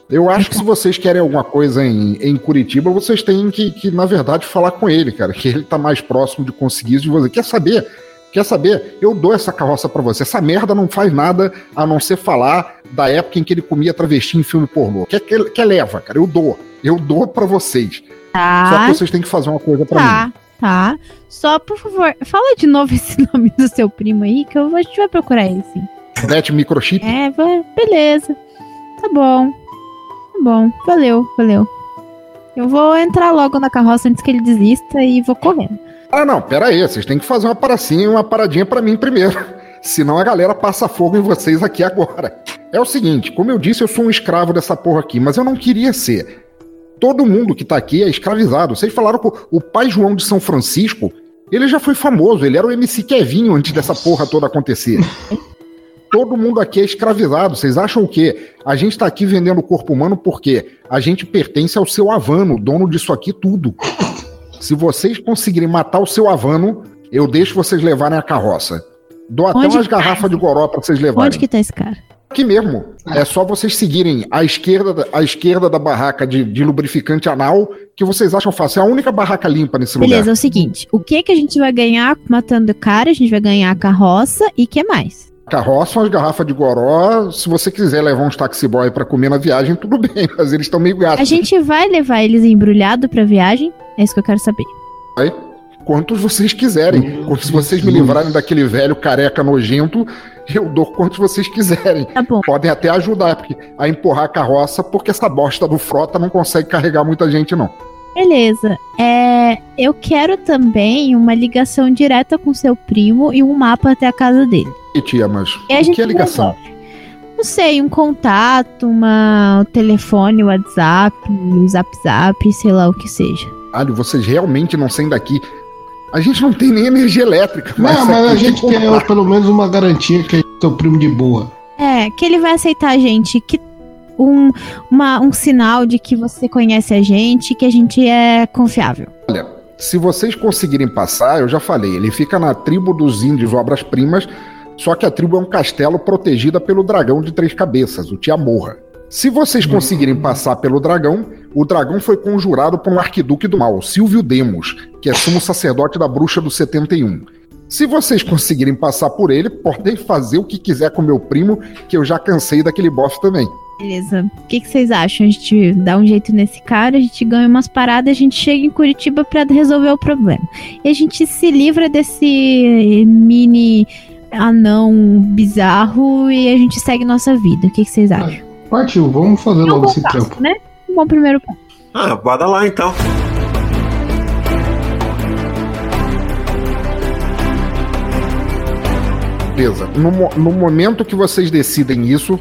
B: Eu acho que se vocês querem alguma coisa em, em Curitiba, vocês têm que, que, na verdade, falar com ele, cara. Que ele tá mais próximo de conseguir isso de você. Quer saber? Quer saber? Eu dou essa carroça pra você. Essa merda não faz nada a não ser falar da época em que ele comia travesti em filme pornô. Quer, quer, quer leva, cara? Eu dou. Eu dou pra vocês. Só
E: Tá,
B: que vocês têm que fazer uma coisa pra mim.
E: tá, tá. Só, por favor, fala de novo <laughs> esse nome do seu primo aí, que eu, a gente vai procurar ele, sim.
B: Bete microchip.
E: É, beleza. Tá bom. Tá bom. Valeu, valeu. Eu vou entrar logo na carroça antes que ele desista e vou correndo.
B: Ah, não, pera aí. Vocês têm que fazer uma paracinha, uma paradinha pra mim primeiro. <laughs> Senão a galera passa fogo em vocês aqui agora. É o seguinte, como eu disse, eu sou um escravo dessa porra aqui, mas eu não queria ser. Todo mundo que tá aqui é escravizado. Vocês falaram que o pai João de São Francisco, ele já foi famoso, ele era o MC Kevinho antes dessa porra toda acontecer. <laughs> Todo mundo aqui é escravizado. Vocês acham o quê? A gente tá aqui vendendo o corpo humano porque a gente pertence ao seu Havano, dono disso aqui tudo. Se vocês conseguirem matar o seu Havano, eu deixo vocês levarem a carroça. Dou até
E: Onde
B: umas
E: tá?
B: garrafas de goró pra vocês levarem.
E: Onde que tá esse cara?
B: Aqui mesmo. É só vocês seguirem a esquerda, da- a esquerda da barraca de, de lubrificante anal, que vocês acham fácil. É a única barraca limpa nesse
E: Beleza, é
B: lugar.
E: o seguinte. O que que a gente vai ganhar matando o cara? A gente vai ganhar a carroça e que mais?
B: Carroça, umas garrafas de goró. Se você quiser levar uns taxi boy pra comer na viagem, <laughs> tudo bem, mas eles estão meio gastos.
E: A gente vai levar eles embrulhado pra viagem? É isso que eu quero saber.
B: Quantos vocês quiserem. Se vocês me livrarem daquele velho careca nojento, eu dou quantos vocês quiserem.
E: Tá bom.
B: Podem até ajudar porque, a empurrar a carroça, porque essa bosta do frota não consegue carregar muita gente, não.
E: Beleza. É, eu quero também uma ligação direta com seu primo e um mapa até a casa dele.
B: E tia, mas
E: E a
B: o
E: gente
B: que é ligação?
E: Não sei, um contato, uma um telefone, WhatsApp, um Zap Zap, sei lá o que seja.
B: Alho, vocês realmente não saem daqui. A gente não tem nem energia elétrica.
D: Não, mas a gente quer pelo menos uma garantia que é teu primo de boa.
E: É, que ele vai aceitar a gente, que um, uma- um sinal de que você conhece a gente, que a gente é confiável.
B: Se vocês conseguirem passar, eu já falei, ele fica na tribo dos índios Obras-Primas, só que a tribo é um castelo protegida pelo dragão de três cabeças, o Tiamorra. Se vocês conseguirem passar pelo dragão, o dragão foi conjurado por um arquiduque do mal, Silvio Demos, que é sumo sacerdote da bruxa do 71. Se vocês conseguirem passar por ele, podem fazer o que quiser com meu primo, que eu já cansei daquele boss também.
E: Beleza. O que, que vocês acham? A gente dá um jeito nesse cara, a gente ganha umas paradas, a gente chega em Curitiba pra resolver o problema. E a gente se livra desse mini anão bizarro e a gente segue nossa vida. O que, que vocês acham?
D: Partiu, vamos fazer
E: É
D: logo esse
E: passo,
D: trampo.
E: né? Um bom primeiro passo.
F: Ah, bora lá então.
B: Beleza. No, no momento que vocês decidem isso,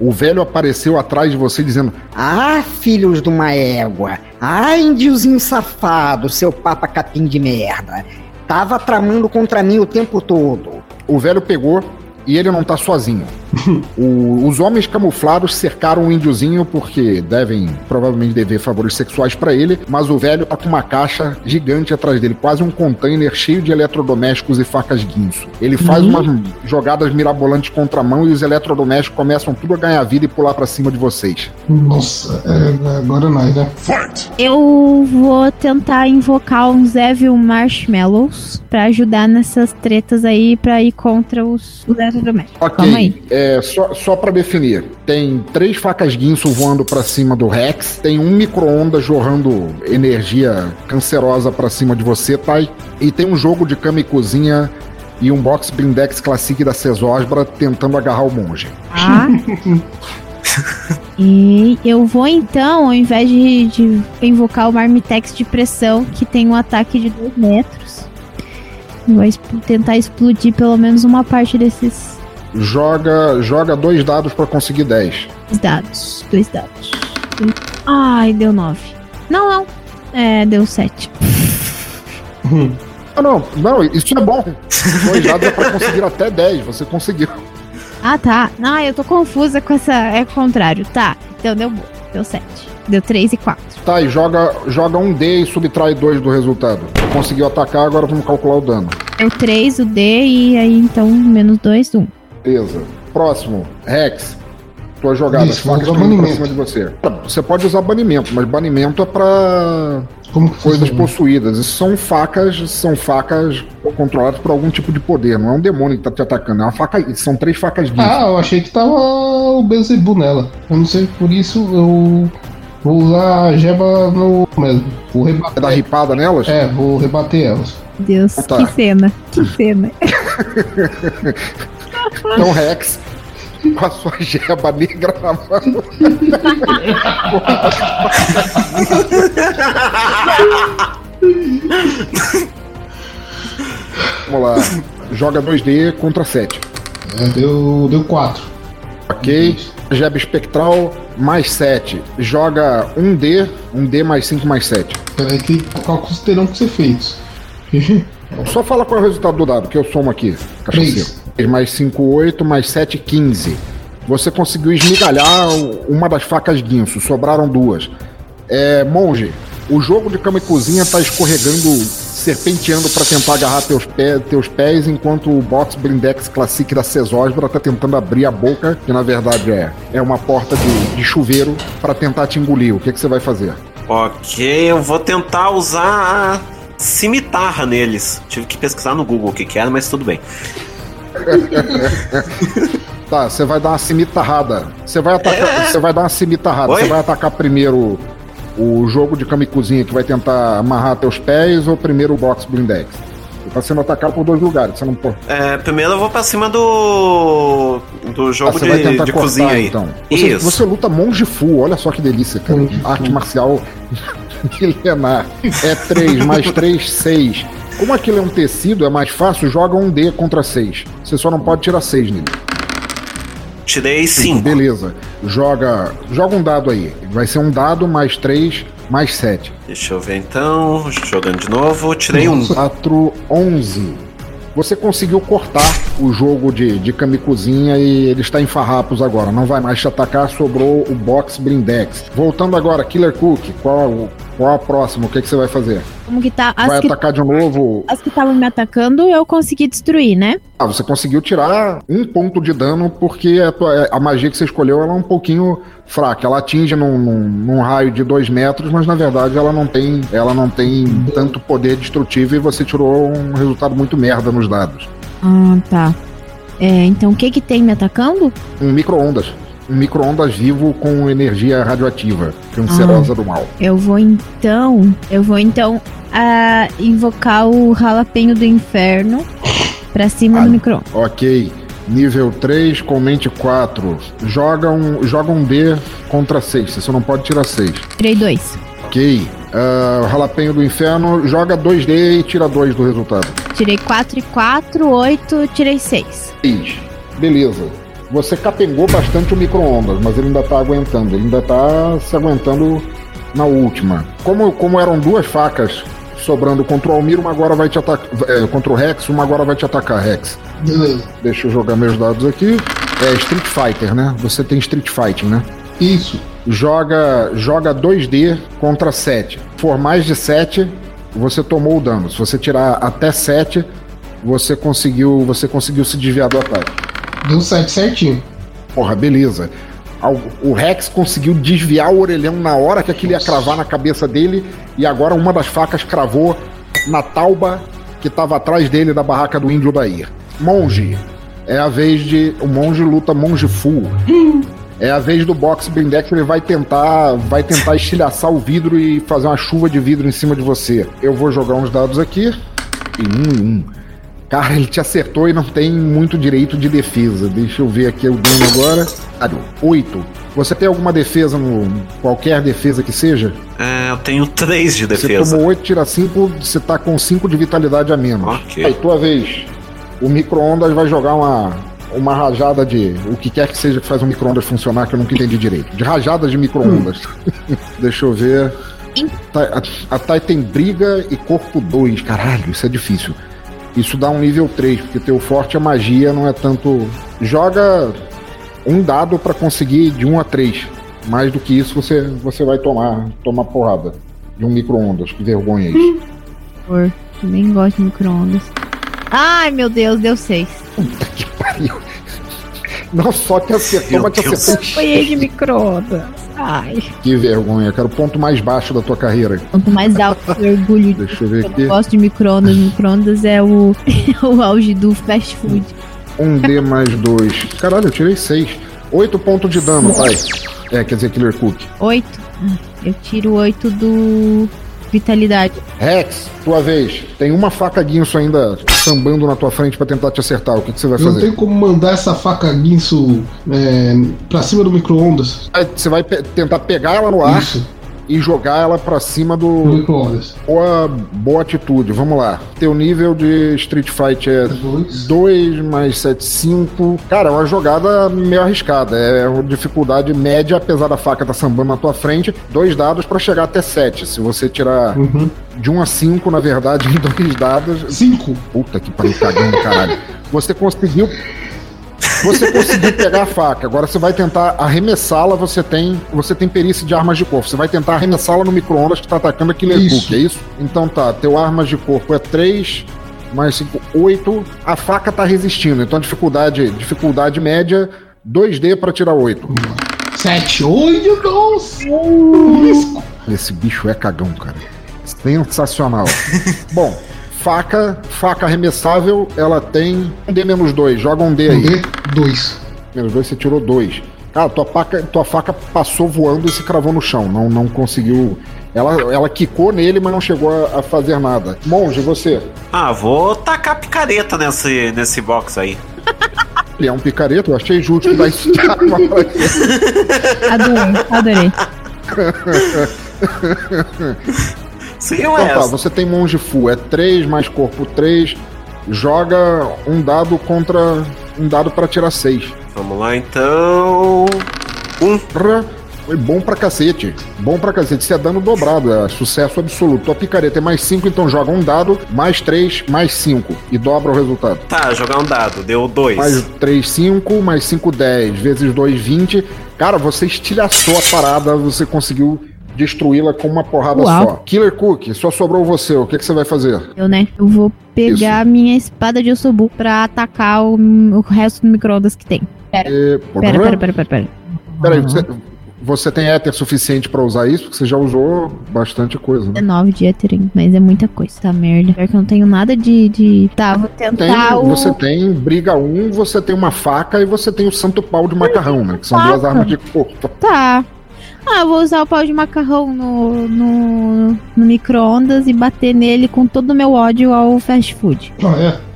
B: o velho apareceu atrás de você dizendo:
G: Ah, filhos de uma égua. Ah, índiozinho safado, seu papa capim de merda. Tava tramando contra mim o tempo todo.
B: O velho pegou e ele não tá sozinho. <laughs> O- os homens camuflados cercaram o índiozinho porque devem provavelmente dever favores sexuais pra ele, mas o velho tá com uma caixa gigante atrás dele, quase um container cheio de eletrodomésticos e facas guinso. Ele faz umas jogadas mirabolantes contra a mão e os eletrodomésticos começam tudo a ganhar vida e pular pra cima de vocês.
D: Nossa, é, agora nós, né?
E: Eu vou tentar invocar uns Evil Marshmallows pra ajudar nessas tretas aí pra ir contra os, os eletrodomésticos. Calma aí.
B: Ok, é, só, só para definir, tem três facas guinso voando pra cima do Rex, tem um micro-ondas jorrando energia cancerosa pra cima de você, Thay, e tem um jogo de cama e cozinha e um box blindex classic da Cesosbra tentando agarrar o monge.
E: Tá? <laughs> e eu vou então, ao invés de, de invocar o Marmitex de pressão, que tem um ataque de 2 metros, eu vou tentar explodir pelo menos uma parte desses
B: Joga, joga dois dados pra conseguir 10.
E: dados. Dois dados. Ai, deu 9. Não, não. É, deu 7.
B: Ah, <laughs> não, não, isso é bom. Dois dados é pra conseguir até 10, você conseguiu.
E: Ah, tá. Ah, eu tô confusa com essa. É o contrário. Tá. Então deu bom. Deu 7. Deu 3 e 4.
B: Tá, e joga, joga um D e subtrai 2 do resultado. Conseguiu atacar, agora vamos calcular o dano.
E: Deu 3 o D e aí então menos 2, 1.
B: Beleza. Próximo, Rex. Tuas jogadas,
D: Isso, vou
B: facas
D: usar
B: estão indo pra
D: banimento.
B: cima de você. Você pode usar banimento, mas banimento é pra
D: Como que
B: coisas
D: funciona?
B: possuídas. Isso são facas, são facas controladas por algum tipo de poder. Não é um demônio que tá te atacando, é uma faca. São três facas.
D: Ah, eu achei que tava o Bezebu nela. Eu não sei, por isso eu vou usar a geba no mesmo. Vou
B: É dar
D: rebater.
B: ripada nelas?
D: É, vou rebater elas.
E: Deus,
B: Tá.
E: que cena. Que <laughs> cena. <laughs>
B: Então, Rex, com a sua geba negra na mão. Vamos lá. Joga 2D contra 7.
D: É, deu, deu 4.
B: Ok. Jeba espectral mais 7. Joga 1D, 1D mais 5 mais 7.
D: Peraí que cálculos terão que ser feitos.
B: Só fala qual é o resultado do dado, que eu somo aqui. Cachaceiro.
D: Três.
B: 3 mais 5, 8, mais 7, 15. Você conseguiu esmigalhar uma das facas guinso, sobraram duas. É, monge, o jogo de cama e cozinha tá escorregando, serpenteando para tentar agarrar teus, pé, teus pés, enquanto o box blindex classic da Cesosbra tá tentando abrir a boca, que na verdade é, é uma porta de, de chuveiro, para tentar te engolir. O que, que você vai fazer?
F: Ok, eu vou tentar usar a cimitarra neles. Tive que pesquisar no Google o que, que era, mas tudo bem. <laughs>
B: Tá, você vai dar uma cimitarrada. Você vai atacar. Você vai dar uma cimitarrada. Você vai atacar primeiro o jogo de cama e cozinha que vai tentar amarrar teus pés ou primeiro o box blindex? Você tá sendo atacado por dois lugares. Você não pode.
F: É, primeiro eu vou pra cima do. do
B: Ah,
F: jogo
B: vai
F: de,
B: tentar
F: de
B: cortar,
F: cozinha aí.
B: então. Você,
F: Isso.
B: você luta monge full, olha só que delícia, cara. Arte marcial <laughs> milenar. É 3, mais 3, 6. Como aquilo é um tecido, é mais fácil, joga um D contra 6. Você só não pode tirar 6 nele.
F: Tirei 5.
B: Beleza. Joga, joga um dado aí. Vai ser um dado mais 3 mais 7.
F: Deixa eu ver então. Jogando de novo. Tirei um.
B: 4, 11. Você conseguiu cortar o jogo de, de Kamikuzinha e ele está em farrapos agora. Não vai mais te atacar, sobrou o Box Blindex. Voltando agora, Killer Cook, qual, qual a próxima? O que, que você vai fazer?
E: Como que tá? As
B: vai
E: que
B: atacar de novo?
E: as que estavam me atacando, eu consegui destruir, né?
B: Ah, você conseguiu tirar um ponto de dano porque a, tua- a magia que você escolheu ela é um pouquinho fraca. Ela atinge num, num- num raio de 2 metros, mas na verdade ela não tem, ela não tem tanto poder destrutivo e você tirou um resultado muito merda nos dados.
E: Ah, tá. É, então o que que tem me atacando?
B: Um micro-ondas. Um micro-ondas vivo com energia radioativa, cancerosa do mal.
E: Eu vou então. Eu vou então ah, invocar o ralapenho do inferno pra cima
B: Ah.
E: do micro.
B: Ok. Nível 3 com mente 4. Joga um, joga um D contra 6. Você só não pode tirar 6.
E: Tirei dois.
B: Ok. Ah, o Ralapenho do Inferno joga 2D e tira 2 do resultado.
E: Tirei 4 e 4, 8, tirei 6.
B: 6. Beleza. Você capengou bastante o micro-ondas, mas ele ainda tá aguentando. Ele ainda tá se aguentando na última. Como, como eram duas facas sobrando contra o Almir, uma agora vai te atacar. É, contra o Rex, uma agora vai te atacar, Rex.
D: Beleza.
B: Deixa eu jogar meus dados aqui. É Street Fighter, né? Você tem Street Fighting, né?
D: Isso.
B: Joga, joga 2D contra 7. For mais de 7, você tomou o dano. Se você tirar até 7, você conseguiu, você conseguiu se desviar do ataque.
D: Deu 7 certinho.
B: Porra, beleza. O Rex conseguiu desviar o orelhão na hora que aquilo ia cravar na cabeça dele, e agora uma das facas cravou na tauba que estava atrás dele da barraca do índio Dair. Monge. É a vez de. O monge luta monge full. É a vez do box Blindex, ele vai tentar. Vai tentar estilhaçar o vidro e fazer uma chuva de vidro em cima de você. Eu vou jogar uns dados aqui. E um e um. Cara, ele te acertou e não tem muito direito de defesa. Deixa eu ver aqui o dano agora. Ah, Oito. Você tem alguma defesa no. qualquer defesa que seja?
F: É, eu tenho três de
B: Você
F: defesa.
B: tomou 8, tira 5, você tá com 5 de vitalidade a menos.
F: Ok.
B: Aí, tua vez. O micro-ondas vai jogar uma, uma rajada de. O que quer que seja que faz um micro-ondas funcionar, que eu nunca entendi direito. De rajadas de micro-ondas. <laughs> Deixa eu ver. Ta- A, a Thay tem briga e corpo 2. Caralho, isso é difícil. Isso dá um nível 3, porque teu forte é magia, não é tanto. Joga um dado pra conseguir de 1 a 3. Mais do que isso, você, você vai tomar, tomar porrada de um micro-ondas. Que vergonha isso.
E: Por. Nem gosto de micro-ondas. Ai, meu Deus, deu 6.
B: Puta que pariu. Não só te acertou, mas te acertou.
E: Foi de micro-ondas. Ai.
B: Que vergonha, cara. O ponto mais baixo da tua carreira.
E: Quanto mais alto o orgulho de
B: Deixa eu ver
E: eu
B: aqui.
E: não gosto de micro-ondas. Micro-ondas é o, <laughs> o auge do fast food.
B: Um D mais dois. Caralho, eu tirei seis. Oito pontos de dano, pai. É, quer dizer, Killer Cook.
E: 8. Eu tiro 8 do. Vitalidade.
B: Rex, tua vez. Tem uma faca guinso ainda sambando na tua frente pra tentar te acertar. O que, que você vai
D: Eu não
B: fazer?
D: tenho como mandar essa faca guinso é, pra cima do micro-ondas.
B: Você vai pe- tentar pegar ela no ar
D: Isso,
B: e jogar ela pra cima do.
D: micro-ondas.
B: Boa, boa atitude. Vamos lá. Teu nível de Street Fight é
D: Dois.
B: 2 mais 7, 5. Cara, é uma jogada meio arriscada. É uma dificuldade média, apesar da faca estar sambando na tua frente. Dois dados pra chegar até 7. Se você tirar
D: Uhum.
B: de 1 a 5, na verdade, em <laughs> dois dados.
D: Cinco.
B: Puta que pariu, cagão do caralho. Você conseguiu. Você conseguiu pegar a faca. Agora você vai tentar arremessá-la. Você tem, você tem perícia de armas de corpo. Você vai tentar arremessá-la no micro-ondas que tá atacando a Killer
D: Isso.
B: Cook, é isso? Então tá, teu armas de corpo é 3, mais 5, 8. A faca tá resistindo. Então dificuldade, dificuldade média, 2D pra tirar 8.
D: Sete. Olha, nossa. Risco.
B: Esse bicho é cagão, cara. Sensacional. <laughs> Bom, faca, faca arremessável, ela tem um D menos 2. Joga um D
D: Um
B: aí.
D: D, dois.
B: Menos dois, você tirou dois. Cara, tua faca, tua faca passou voando e se cravou no chão. Não, não conseguiu. Ela, ela quicou nele, mas não chegou a, a fazer nada. Monge, você.
F: Ah, vou tacar picareta nesse, nesse box aí.
B: Ele é um picareta, eu achei justo dar esse.
E: Adorei, adorei. <laughs>
F: Sim,
B: Então
F: ué.
B: tá, você tem monge full. É 3 mais corpo 3. Joga um dado contra. Um dado pra tirar 6.
F: Vamos lá então. Um.
B: Foi bom pra cacete. Bom pra cacete. Isso é dano dobrado, é sucesso absoluto. Tua picareta é mais 5, então joga um dado, mais 3, mais 5. E dobra o resultado.
F: Tá, jogar um dado, deu 2.
B: Mais 3, 5, mais 5, 10. Vezes 2, 20. Cara, você estilhaçou a parada, você conseguiu destruí-la com uma porrada
E: Uau.
B: só. Killer Cook, só sobrou você. O que, que você vai fazer?
E: Eu, né? Eu vou pegar a minha espada de Osobu pra atacar o, o resto do micro-ondas que tem. Pera,
B: E-
E: pera, pera, pera, pera. pera.
B: Peraí, você, você tem éter suficiente pra usar isso? Porque você já usou bastante coisa, né?
E: 19 de Ethering, mas é muita coisa, tá merda. Pior que eu não tenho nada de. de... Tá, vou
B: Tem,
E: tentar o.
B: Você tem briga 1, você tem uma faca e você tem o santo pau de macarrão, né? Que são duas
E: Faca?
B: armas de corpo.
E: Tá. Ah, eu vou usar o pau de macarrão no, no, no micro-ondas e bater nele com todo o meu ódio ao fast food.
D: Ah, é.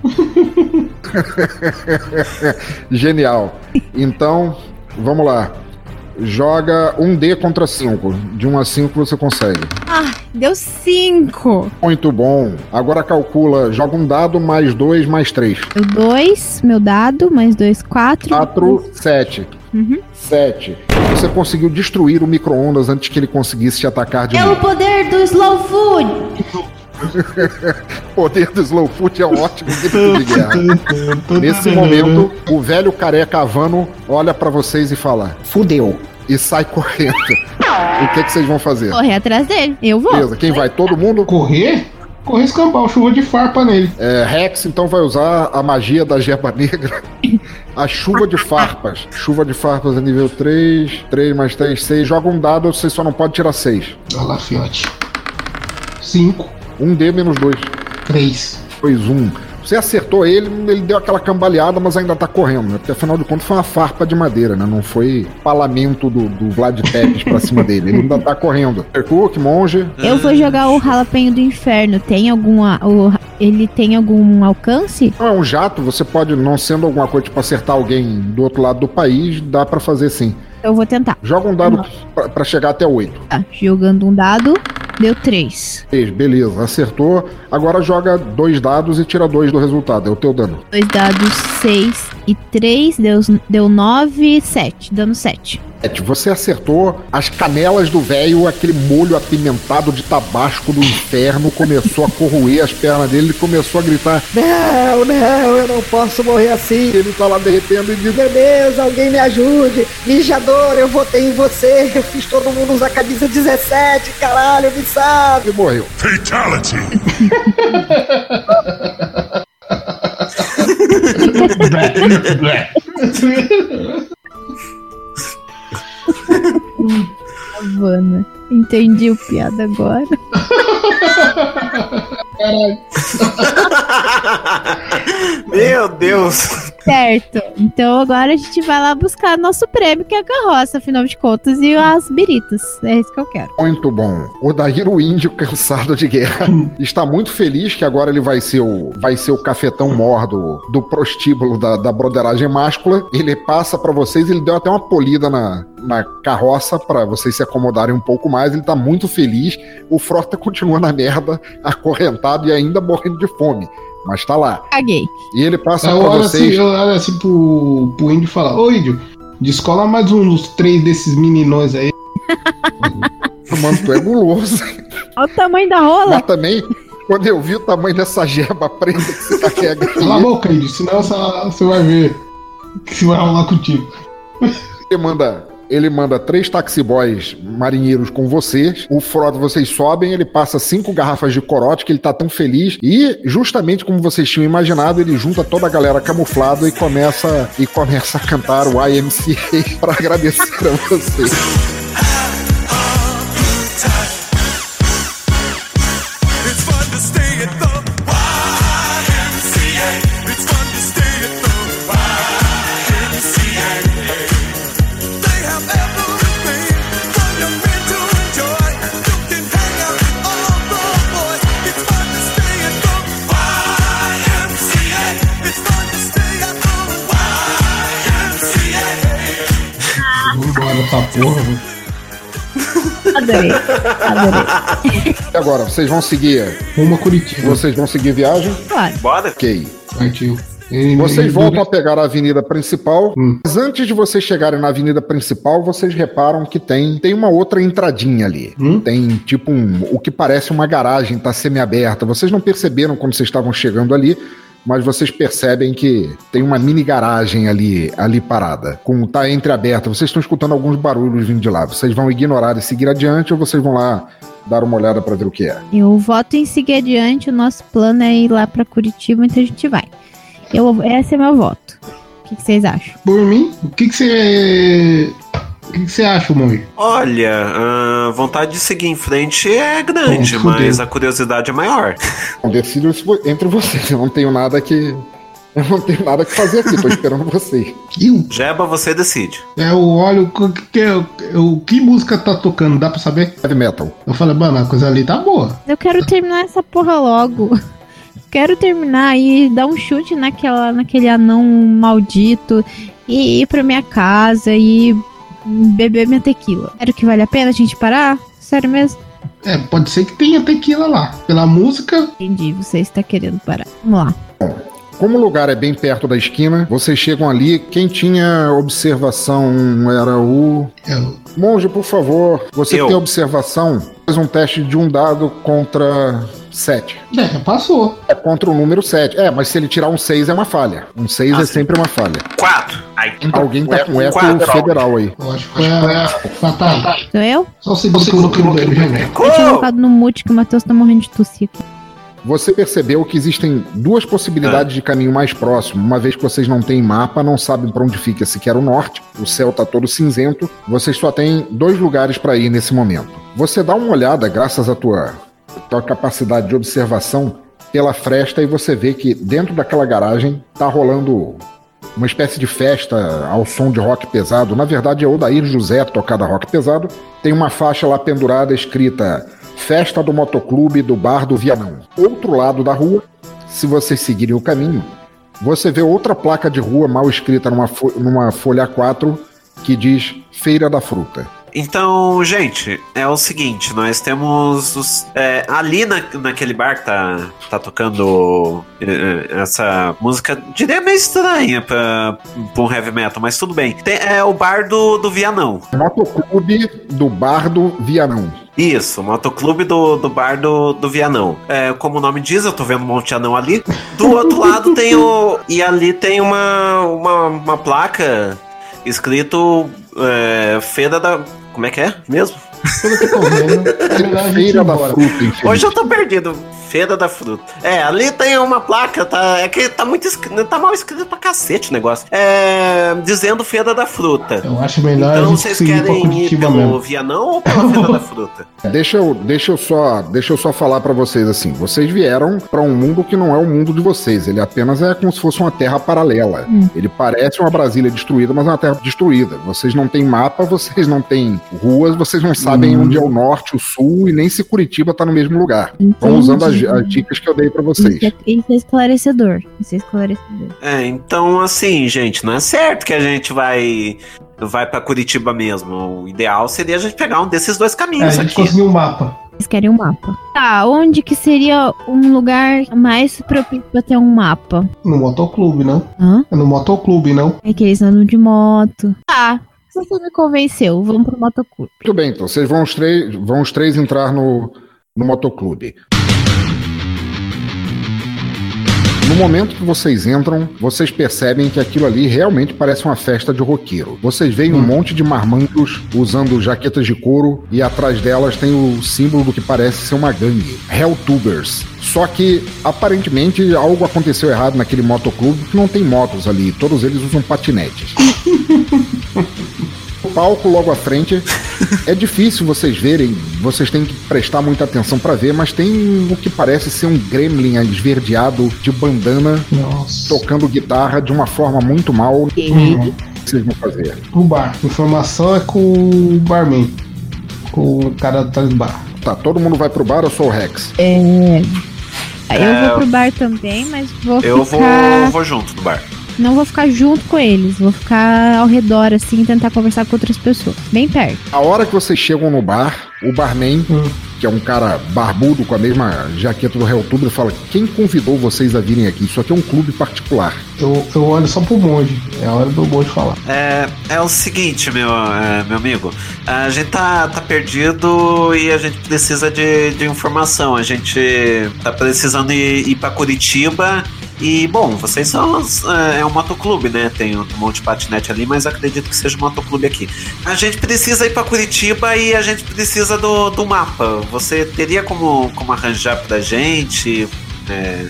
D: <laughs>
B: Genial. Então, vamos lá. Joga um D contra 5. De 1 a 5 você consegue.
E: Ah, deu 5.
B: Muito bom. Agora calcula, joga um dado mais 2 mais 3.
E: Deu 2, meu dado, mais 2, 4.
B: 4, 7.
E: Uhum.
B: 7. Você conseguiu destruir o micro-ondas antes que ele conseguisse te atacar de
E: É
B: novo.
E: o poder do slow food.
B: O <laughs> poder do Slow Foot é um ótimo grito de guerra. Nesse momento, o velho careca Havano olha pra vocês e fala:
G: Fudeu.
B: e sai correndo. O que, que vocês vão fazer?
E: Correr atrás dele. Eu vou.
B: Beleza, quem vai? Todo mundo?
D: Correr? Correr escampar, chuva de farpa nele.
B: É, Rex então vai usar a magia da Geba Negra. A chuva de farpas. Chuva de farpas é nível 3. 3 mais 3, 6. Joga um dado, você só não pode tirar 6.
D: Olha lá, fiote. 5,
B: 1D menos 2.
D: 3.
B: 2, 1. Você acertou ele, ele deu aquela cambaleada, mas ainda tá correndo, né? Porque afinal de contas foi uma farpa de madeira, né? Não foi palamento do, do Vlad Tepes pra cima dele. Ele ainda tá correndo. Cook, monge.
E: Eu vou jogar o ralapenho do inferno. Tem alguma. O, ele tem algum alcance?
B: Não é um jato, você pode, não sendo alguma coisa tipo acertar alguém do outro lado do país, dá pra fazer sim.
E: Eu vou tentar.
B: Joga um dado pra, pra chegar até 8.
E: Tá, jogando um dado, deu 3.
B: Beleza, acertou. Agora joga dois dados e tira dois do resultado. É o teu dano.
E: Dois dados, 6 e 3, deu, deu 9, 7. Dando 7.
B: Sete, Você acertou as canelas do velho, aquele molho apimentado de tabasco do inferno começou a corroer as pernas dele. Ele começou a gritar.
G: Não, não, eu não posso morrer assim.
B: Ele tá lá derretendo e diz:
G: Beleza, alguém me ajude. Mijador, eu votei em você. Eu fiz todo mundo usar camisa 17, caralho, me sabe.
B: e morreu. <laughs>
E: Havana. Entendi o piada agora. <laughs> <laughs>
F: Meu Deus.
E: Certo. Então agora a gente vai lá buscar nosso prêmio, que é a carroça, afinal de contas, e as biritas. É isso que eu quero.
B: Muito bom. O Daíro o índio cansado de guerra <laughs> está muito feliz que agora ele vai ser o, vai ser o cafetão mor do, prostíbulo da, da broderagem máscula. Ele passa pra vocês, ele deu até uma polida na, na carroça pra vocês se acomodarem um pouco mais. Ele tá muito feliz. O Frota continua na merda, acorrentado e ainda morrendo de fome. Mas tá lá.
E: Caguei.
B: E ele passa
D: Eu
B: pra
D: olho assim,
B: vocês.
D: eu olho assim pro, pro índio e falo, ô índio, descola mais um dos três desses meninões aí. <laughs>
B: Mano, tu é guloso.
E: Olha o tamanho da rola.
B: Mas também, quando eu vi o tamanho dessa geba preta que você tá carregando.
D: Cala a boca, índio, senão você- você vai ver o que vai rolar contigo.
B: Ele manda, ele manda três taxi boys marinheiros com vocês. O frota, vocês sobem, ele passa cinco garrafas de corote, que ele tá tão feliz. E, justamente como vocês tinham imaginado, ele junta toda a galera camuflada e começa, e começa a cantar o IMCA <laughs> pra agradecer a vocês.
E: Adorei. Adorei.
B: E agora, vocês vão seguir.
D: Uma Curitiba.
B: Vocês vão seguir viagem?
E: Claro.
F: Bora?
B: Ok.
D: Partiu.
B: Vocês voltam a pegar a avenida principal,
D: Hum.
B: mas antes de vocês chegarem na avenida principal, vocês reparam que tem, tem uma outra entradinha ali.
D: Hum?
B: Tem tipo um, o que parece uma garagem, tá semi-aberta. Vocês não perceberam quando vocês estavam chegando ali, mas vocês percebem que tem uma mini garagem ali, ali parada, com tá entreaberta. Vocês estão escutando alguns barulhos vindo de lá. Vocês vão ignorar e seguir adiante ou vocês vão lá dar uma olhada para ver o que é?
E: Eu voto em seguir adiante. O nosso plano é ir lá pra Curitiba, então a gente vai. Eu, esse é meu voto. O que, que vocês acham?
D: Por mim, o que que você. O que que você acha, Moi?
F: Olha, a vontade de seguir em frente é grande,
D: Bom,
F: mas a curiosidade é maior. <laughs>
B: Bom, decido entre vocês. Eu não tenho nada que. Eu não tenho nada que fazer aqui, tô <laughs> esperando vocês.
D: O,
F: Jeba, você decide.
D: é, eu olho o que, que, o que música tá tocando, dá pra saber?
B: Heavy metal.
D: Eu falei, mano, a coisa ali tá boa.
E: Eu quero terminar essa porra logo. <laughs> Quero terminar e dar um chute naquela, naquele anão maldito e ir pra minha casa e beber minha tequila. Quero que vale a pena a gente parar? Sério mesmo?
D: É, pode ser que tenha tequila lá. Pela música,
E: Entendi, você está querendo parar. Vamos lá.
B: Como o lugar é bem perto da esquina, vocês chegam ali. Quem tinha observação era o.
D: eu,
B: Monge, por favor, você que
F: Eu.
B: tem observação, faz um teste de um dado contra 7.
D: é, passou.
B: É contra o número 7. É, mas se ele tirar um 6 é uma falha. Um 6
F: Ah,
B: é
F: sim.
B: sempre uma falha.
F: Quatro. Ai,
B: Alguém tá com eco
F: Quatro.
B: federal aí.
D: Eu acho que foi a.
E: Sou eu?
D: Só o segundo que eu não quero beber, já vem.
E: Eu tinha colocado no mute que o Matheus tá morrendo de tosse aqui.
B: Você percebeu que existem duas possibilidades de caminho mais próximo. Uma vez que vocês não têm mapa, não sabem para onde fica sequer o norte, o céu tá todo cinzento, vocês só têm dois lugares para ir nesse momento. Você dá uma olhada, graças à tua, tua capacidade de observação, pela fresta e você vê que dentro daquela garagem tá rolando uma espécie de festa ao som de rock pesado. Na verdade, é Odair José tocada rock pesado. Tem uma faixa lá pendurada escrita Festa do Motoclube do Bar do Vianão. Outro lado da rua, se vocês seguirem o caminho, você vê outra placa de rua mal escrita numa, fo- numa folha A4 que diz Feira da Fruta.
F: Então, gente, é o seguinte, nós temos os, é, ali na, naquele bar que tá, tá tocando é, essa música, diria meio estranha pra, pra um heavy metal, mas tudo bem. Tem- é o bar do, do Vianão.
B: Motoclube do Bar do Vianão.
F: Isso, motoclube do, do bar do, do Vianão. É, como o nome diz, eu tô vendo um monte de anão ali. Do outro lado tem o. E ali tem uma, uma, uma placa escrito é, Feira da. Como é que é mesmo?
D: Pelo que eu tô vendo, é melhor a gente ir
B: Feira da
D: embora.
B: Fruta, enfim.
F: Hoje eu tô perdido. Feira da fruta. É, ali tem uma placa, tá? É que tá muito escrito, tá mal escrito pra cacete o negócio. É, dizendo Feira da Fruta.
D: Eu acho melhor
F: Então
D: a gente
F: vocês querem ir pelo
D: mesmo.
F: Vianão ou pela Feira da Fruta? <laughs>
B: Deixa eu, deixa eu só, deixa eu só falar pra vocês assim. Vocês vieram pra um mundo que não é o mundo de vocês. Ele apenas é como se fosse uma terra paralela.
E: Hum.
B: Ele parece uma Brasília destruída, mas é uma terra destruída. Vocês não têm mapa, vocês não têm ruas, vocês não sabem
D: Hum.
B: onde é o norte, o sul e nem se Curitiba tá no mesmo lugar. Vão
E: Entendi.
B: usando as, as dicas que eu dei pra vocês.
E: Isso é, isso é esclarecedor. Isso é esclarecedor.
F: É, então assim, gente, não é certo que a gente vai vai para Curitiba mesmo. O ideal seria a gente pegar um desses dois
D: É, a
F: caminhos
D: gente
F: aqui.
D: conseguiu um mapa.
E: Vocês querem um mapa. Tá, onde que seria um lugar mais propício pra ter um mapa?
D: No motoclube, não?
E: Hã?
D: É no motoclube, não?
E: É que eles andam de moto. Tá, você me convenceu. Vamos pro motoclube.
B: Muito bem, então vocês vão os três, vão os três entrar no, no motoclube. No momento que vocês entram, vocês percebem que aquilo ali realmente parece uma festa de roqueiro. Vocês veem um monte de marmanjos usando jaquetas de couro e atrás delas tem o símbolo do que parece ser uma gangue, Helltubers. Só que aparentemente algo aconteceu errado naquele motoclube porque não tem motos ali, todos eles usam patinetes. <laughs> Palco logo à frente é difícil vocês verem, vocês têm que prestar muita atenção pra ver, mas tem o que parece ser um gremlin esverdeado de bandana
D: Nossa.
B: tocando guitarra de uma forma muito mal. O que
D: Uhum.
B: vocês vão fazer?
D: O bar. Informação é com o barman. Com o cara atrás do bar.
B: Tá, todo mundo vai pro bar, eu sou o Rex.
E: É. Eu
F: É.
E: vou pro bar também, mas vou
F: Eu vou,
E: ficar.
F: vou junto no bar.
E: Não vou ficar junto com eles, vou ficar ao redor, assim, e tentar conversar com outras pessoas. Bem perto.
B: A hora que vocês chegam no bar, o barman, que é um cara barbudo com a mesma jaqueta do Helltuber, fala: Quem convidou vocês a virem aqui? Isso aqui é um clube particular.
D: Eu, eu olho só pro monge. É a hora do monge falar.
F: É, é o seguinte, meu, é, meu amigo. A gente tá, tá perdido e a gente precisa de, de informação. A gente tá precisando ir, ir pra Curitiba. E, bom, vocês são é, é um motoclube, né? Tem um monte de patinete ali, mas acredito que seja um motoclube aqui. A gente precisa ir pra Curitiba e a gente precisa do, do mapa. Você teria como, como arranjar pra gente? É,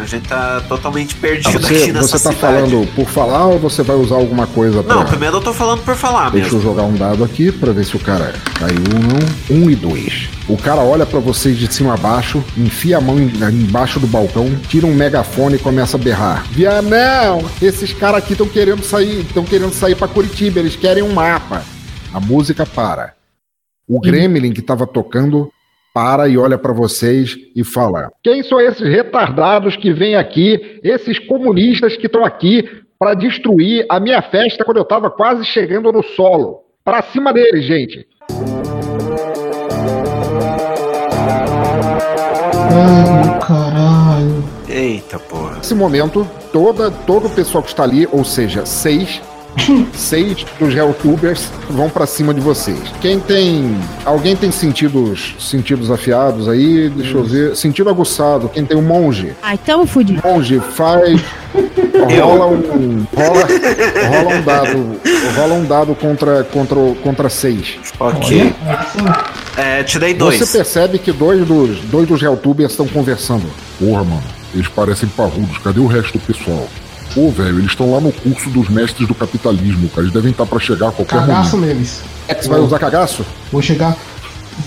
F: a gente tá totalmente
B: Ah,
F: perdido
B: você
F: aqui nessa
B: você tá
F: cidade.
B: falando por falar ou você vai usar alguma coisa pra.
F: Não, primeiro eu tô falando por falar
B: Deixa
F: mesmo.
B: eu jogar um dado aqui pra ver se o cara caiu ou não. Um e dois. O cara olha pra vocês de cima a baixo, enfia a mão em- embaixo do balcão, tira um megafone e começa a berrar. Vianão, esses caras aqui estão querendo sair, estão querendo sair pra Curitiba, eles querem um mapa. A música para. O Gremlin que tava tocando para e olha pra vocês e fala: Quem são esses retardados que vêm aqui, esses comunistas que estão aqui pra destruir a minha festa quando eu tava quase chegando no solo? Pra cima deles, gente.
D: Ai, caralho.
F: Eita porra.
B: Nesse momento, toda, todo o pessoal que está ali, ou seja, seis, <coughs> seis dos Helltubers vão pra cima de vocês. Quem tem. Alguém tem sentidos, sentidos afiados aí? Deixa eu ver. Sentido aguçado. Quem tem um monge?
E: Ai, tamo fudido.
B: Monge, faz. <laughs> Rola um. Rola, rola um dado. Rola um dado contra, contra, o- contra seis.
F: Ok. É, tirei dois.
B: Você percebe que dois dos, dois dos Helltubers estão conversando. Porra, mano, eles parecem parrudos. Cadê o resto do pessoal? Pô, velho, eles estão lá no curso dos mestres do capitalismo, cara. Eles devem estar pra chegar a qualquer
D: Cagaço
B: momento.
D: neles.
B: É que você vai usar cagaço?
D: Vou chegar.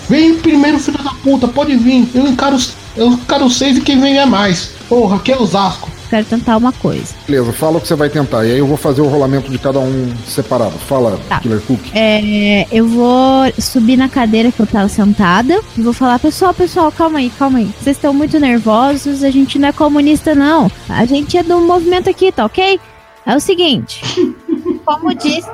D: Vem primeiro, filho da puta, pode vir. Eu encaro, eu encaro seis e quem vem é mais. Porra, aqui é Osasco.
E: Quero tentar uma coisa.
B: Beleza, fala o que você vai tentar. E aí eu vou fazer o rolamento de cada um separado. Fala,
E: Tá.
B: Killer Cook.
E: É, eu vou subir na cadeira que eu tava sentada e vou falar, pessoal, pessoal, calma aí, calma aí. Vocês estão muito nervosos, a gente não é comunista, não. A gente é do movimento aqui, tá ok? É o seguinte, <laughs> como disse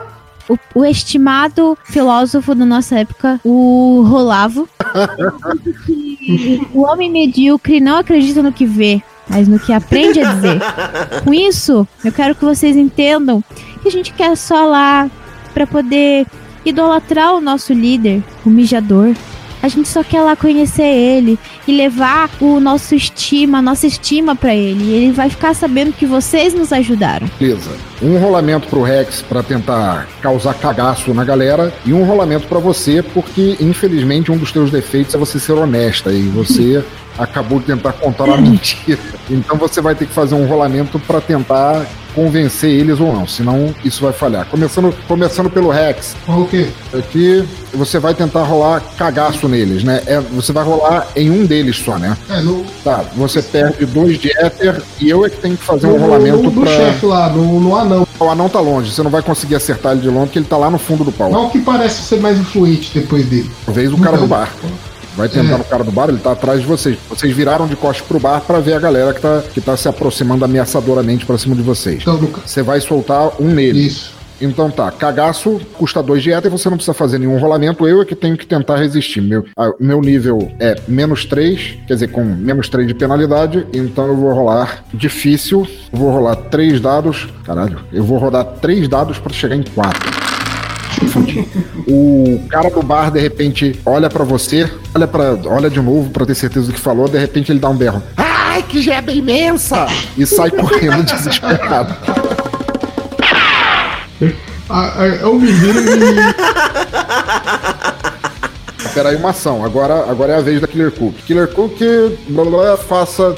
E: o, o estimado filósofo da nossa época, o Rolavo, <laughs> que o homem medíocre não acredita no que vê, mas no que aprende a dizer. <laughs> Com isso, eu quero que vocês entendam que a gente quer só lá pra poder idolatrar o nosso líder, o mijador. A gente só quer lá conhecer ele e levar o nosso estima, a nossa estima pra ele. E ele vai ficar sabendo que vocês nos ajudaram.
B: Beleza. Um rolamento pro Rex pra tentar causar cagaço na galera e um rolamento pra você porque infelizmente um dos teus defeitos é você ser honesta e você <laughs> acabou de tentar contar uma mentira. Então você vai ter que fazer um rolamento pra tentar convencer eles ou não, senão isso vai falhar. Começando, começando pelo Rex,
D: o quê?
B: aqui você vai tentar rolar cagaço neles, né? É, você vai rolar em um deles só, né?
D: É, no,
B: Tá, você perde dois de éter e eu é que tenho que fazer um
D: no,
B: rolamento
D: no do
B: pra.
D: chefe lá, no, no anão.
B: O anão tá longe, você não vai conseguir acertar ele de longe, porque ele tá lá no fundo do pau.
D: Não que parece ser mais influente depois dele.
B: Talvez o cara do bar. Vai tentar
D: É.
B: no cara do bar, ele tá atrás de vocês. Vocês viraram de costas pro bar pra ver a galera que tá, que tá se aproximando ameaçadoramente pra cima de vocês.
D: Então,
B: Você vai soltar um nele.
D: isso.
B: Então tá, cagaço custa dois de éter e você não precisa fazer nenhum rolamento. Eu é que tenho que tentar resistir. Meu, ah, meu nível é menos 3, quer dizer, com menos 3 de penalidade. Então eu vou rolar difícil. Vou rolar três dados. Caralho, eu vou rodar três dados pra chegar em 4. O cara do bar, de repente, olha pra você, olha para, olha de novo pra ter certeza do que falou, de repente ele dá um berro. Ai, que jeba imensa! E sai correndo <laughs> desesperado.
D: Ah, é o menino e.
B: Peraí, uma ação. Agora, agora é a vez da Killer Cook. Killer Cook, blá, blá, blá, faça.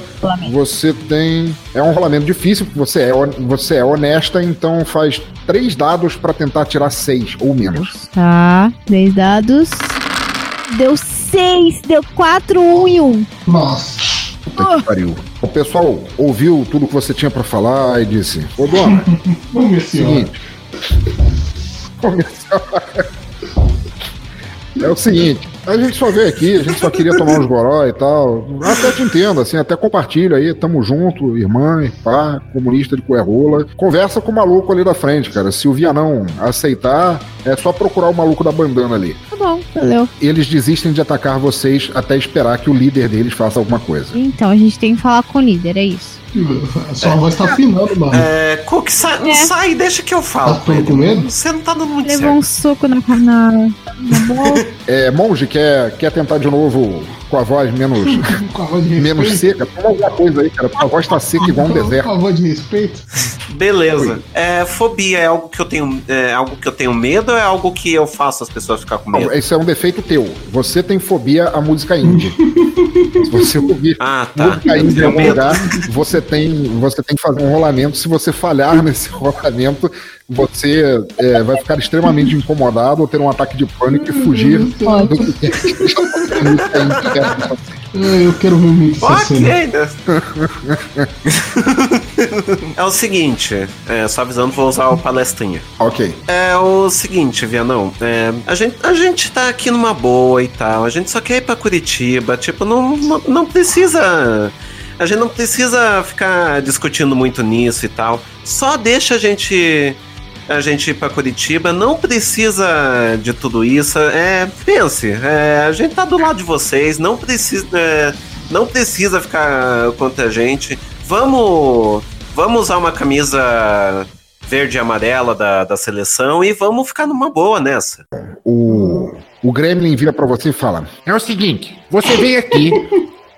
B: Você tem. É um rolamento difícil, porque você é, você é honesta, então faz três dados pra tentar tirar seis ou menos.
E: Tá, três dados. Deu seis, deu quatro, um e um.
D: Nossa.
B: Puta que pariu. O pessoal ouviu tudo que você tinha pra falar e disse: Ô dona, <laughs>
D: Vamos ver se
B: seguinte. Começou. <laughs> É o seguinte. A gente só veio aqui, a gente só queria tomar uns goró e tal. Até te entendo, assim, até compartilha aí, tamo junto, irmã, pá, comunista de cuerrola. Conversa com o maluco ali da frente, cara. Se o Vianão aceitar, é só procurar o maluco da bandana ali.
E: Tá bom, valeu.
B: Eles desistem de atacar vocês até esperar que o líder deles faça alguma coisa.
E: Então, a gente tem que falar com o líder, é isso.
D: Sua voz tá afinando, mano.
F: É, Cook, sai, não
E: É.
F: sai, deixa que eu falo.
D: Tá com medo?
F: Você não tá dando muito
E: Levou um
F: certo.
E: soco na, na, na boca. <laughs>
B: É, monge, quer, quer tentar de novo com a voz menos, <laughs>
D: Com a voz de
B: menos seca? Toma alguma coisa aí, cara. A voz tá seca igual um deserto.
D: Com a voz de respeito.
F: Beleza. É, fobia é algo que eu tenho, é algo que eu tenho medo ou é algo que eu faço as pessoas ficar com medo?
B: Não, esse é um defeito teu. Você tem fobia à música indie. <laughs> Se você ouvir
F: Ah, tá.
B: música indie em algum
F: medo.
B: lugar, você tem, você tem que fazer um rolamento. Se você falhar <laughs> nesse rolamento, você é, vai ficar extremamente incomodado ou ter um ataque de pânico e fugir do que quer
D: É, Eu quero ver muito essa cena.
F: Ok, <laughs> né? é o seguinte, é, só avisando, vou usar o palestrinha.
B: Ok.
F: É o seguinte, Vianão, é, a, gente, a gente tá aqui numa boa e tal, a gente só quer ir pra Curitiba, tipo, não, não, não precisa. A gente não precisa ficar discutindo muito nisso e tal. Só deixa a gente. A gente ir pra Curitiba, não precisa de tudo isso. É, pense, é, a gente tá do lado de vocês, não precisa. é, não precisa ficar contra a gente. Vamos. Vamos usar uma camisa verde e amarela da, da seleção e vamos ficar numa boa nessa.
B: O, o Gremlin vira pra você e fala:
C: É o seguinte, você veio aqui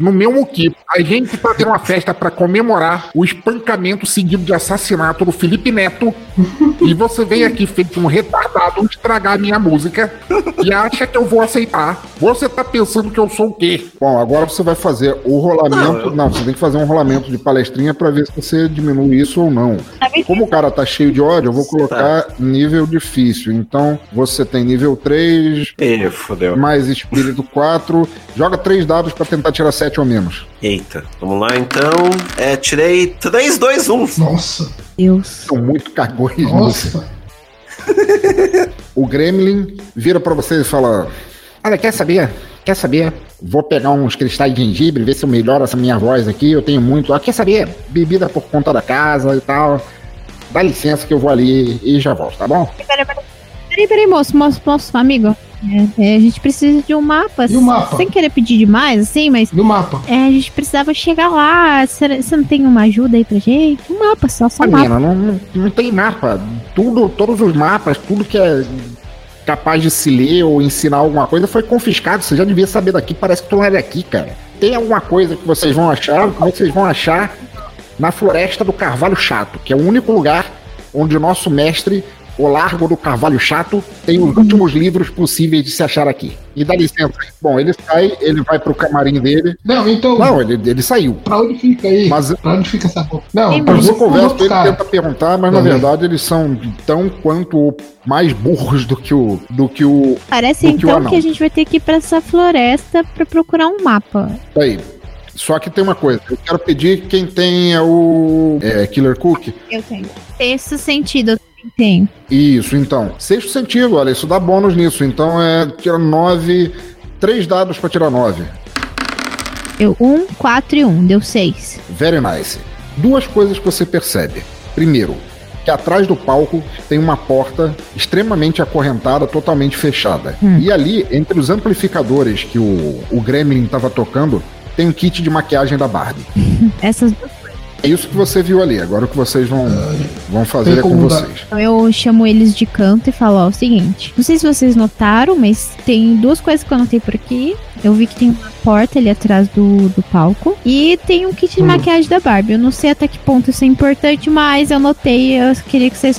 C: no meu moquito. A gente tá tendo uma festa pra comemorar o espancamento seguido de assassinato do Felipe Neto. E você veio aqui feito um retardado estragar a minha música e acha que eu vou aceitar. Você tá pensando que eu sou o quê?
B: Bom, agora você vai fazer o rolamento.
F: Não,
B: você tem que fazer um rolamento de palestrinha pra ver se você diminui isso ou não. Como o cara tá cheio de ódio, eu vou colocar nível difícil. Então, você tem nível 3,
F: Ih, fodeu.
B: mais espírito 4. Joga 3 dados pra tentar tirar 7 ou menos.
F: Eita, vamos lá então. É, tirei 3, 2, 1.
D: Nossa,
E: Deus.
B: São muito cagões nisso.
D: nossa. <laughs>
B: O Gremlin vira pra você e fala:
C: Olha, quer saber? Quer saber?
B: Vou pegar uns cristais de gengibre, ver se eu melhoro essa minha voz aqui. Eu tenho muito. Ah, quer saber? Bebida por conta da casa e tal. Dá licença que eu vou ali e já volto, tá bom?
E: Peraí, peraí, peraí, peraí, moço, moço, moço, amigo. É, é, a gente precisa de um mapa.
D: E o mapa?
E: Sem querer pedir demais, assim, mas
D: No mapa.
E: é, a gente precisava chegar lá. Será- Você não tem uma ajuda aí pra gente? Um mapa só, só um mapa.
B: Menina, não, não, não tem mapa. Tudo, todos os mapas, tudo que é capaz de se ler ou ensinar alguma coisa foi confiscado. Você já devia saber daqui, parece que tu não é daqui, cara. Tem alguma coisa que vocês vão achar, vocês vão achar na Floresta do Carvalho Chato, que é o único lugar onde o nosso mestre, o Largo do Carvalho Chato, tem os últimos livros possíveis de se achar aqui. E dá licença. Bom, ele sai, ele vai pro camarim dele.
D: Não, então.
B: Não, ele, ele saiu.
D: Pra onde fica aí?
B: Mas-
D: Pra onde fica essa porra? Não, os
B: conversa,
D: outros
B: ele tenta perguntar, mas na verdade eles são tão quanto mais burros do que o. do que o.
E: Parece
B: Do que o
E: então
B: anão.
E: que a gente vai ter que ir pra essa floresta pra procurar um mapa.
B: Aí. Só que tem uma coisa, eu quero pedir quem tenha o. É, Killer Cook.
E: Eu tenho. Sexto sentido, tenho.
B: Isso, então. Sexto sentido, olha, isso dá bônus nisso. Então é. Tira nove. Três dados pra tirar nove.
E: Eu, um, quatro e um, deu seis.
B: Very nice. Duas coisas que você percebe. Primeiro, que atrás do palco tem uma porta extremamente acorrentada, totalmente fechada. E ali, entre os amplificadores que o, o Gremlin estava tocando, tem um kit de maquiagem da Barbie. <laughs>
E: Essas duas.
B: É isso que você viu ali. Agora o que vocês vão, vão fazer é com vocês.
E: Então eu chamo eles de canto e falo, ó, o seguinte. Não sei se vocês notaram, mas tem duas coisas que eu anotei por aqui. Eu vi que tem uma porta ali atrás do, do palco. E tem um kit de
D: Hum.
E: maquiagem da Barbie. Eu não sei até que ponto isso é importante, mas eu notei. Eu queria que vocês.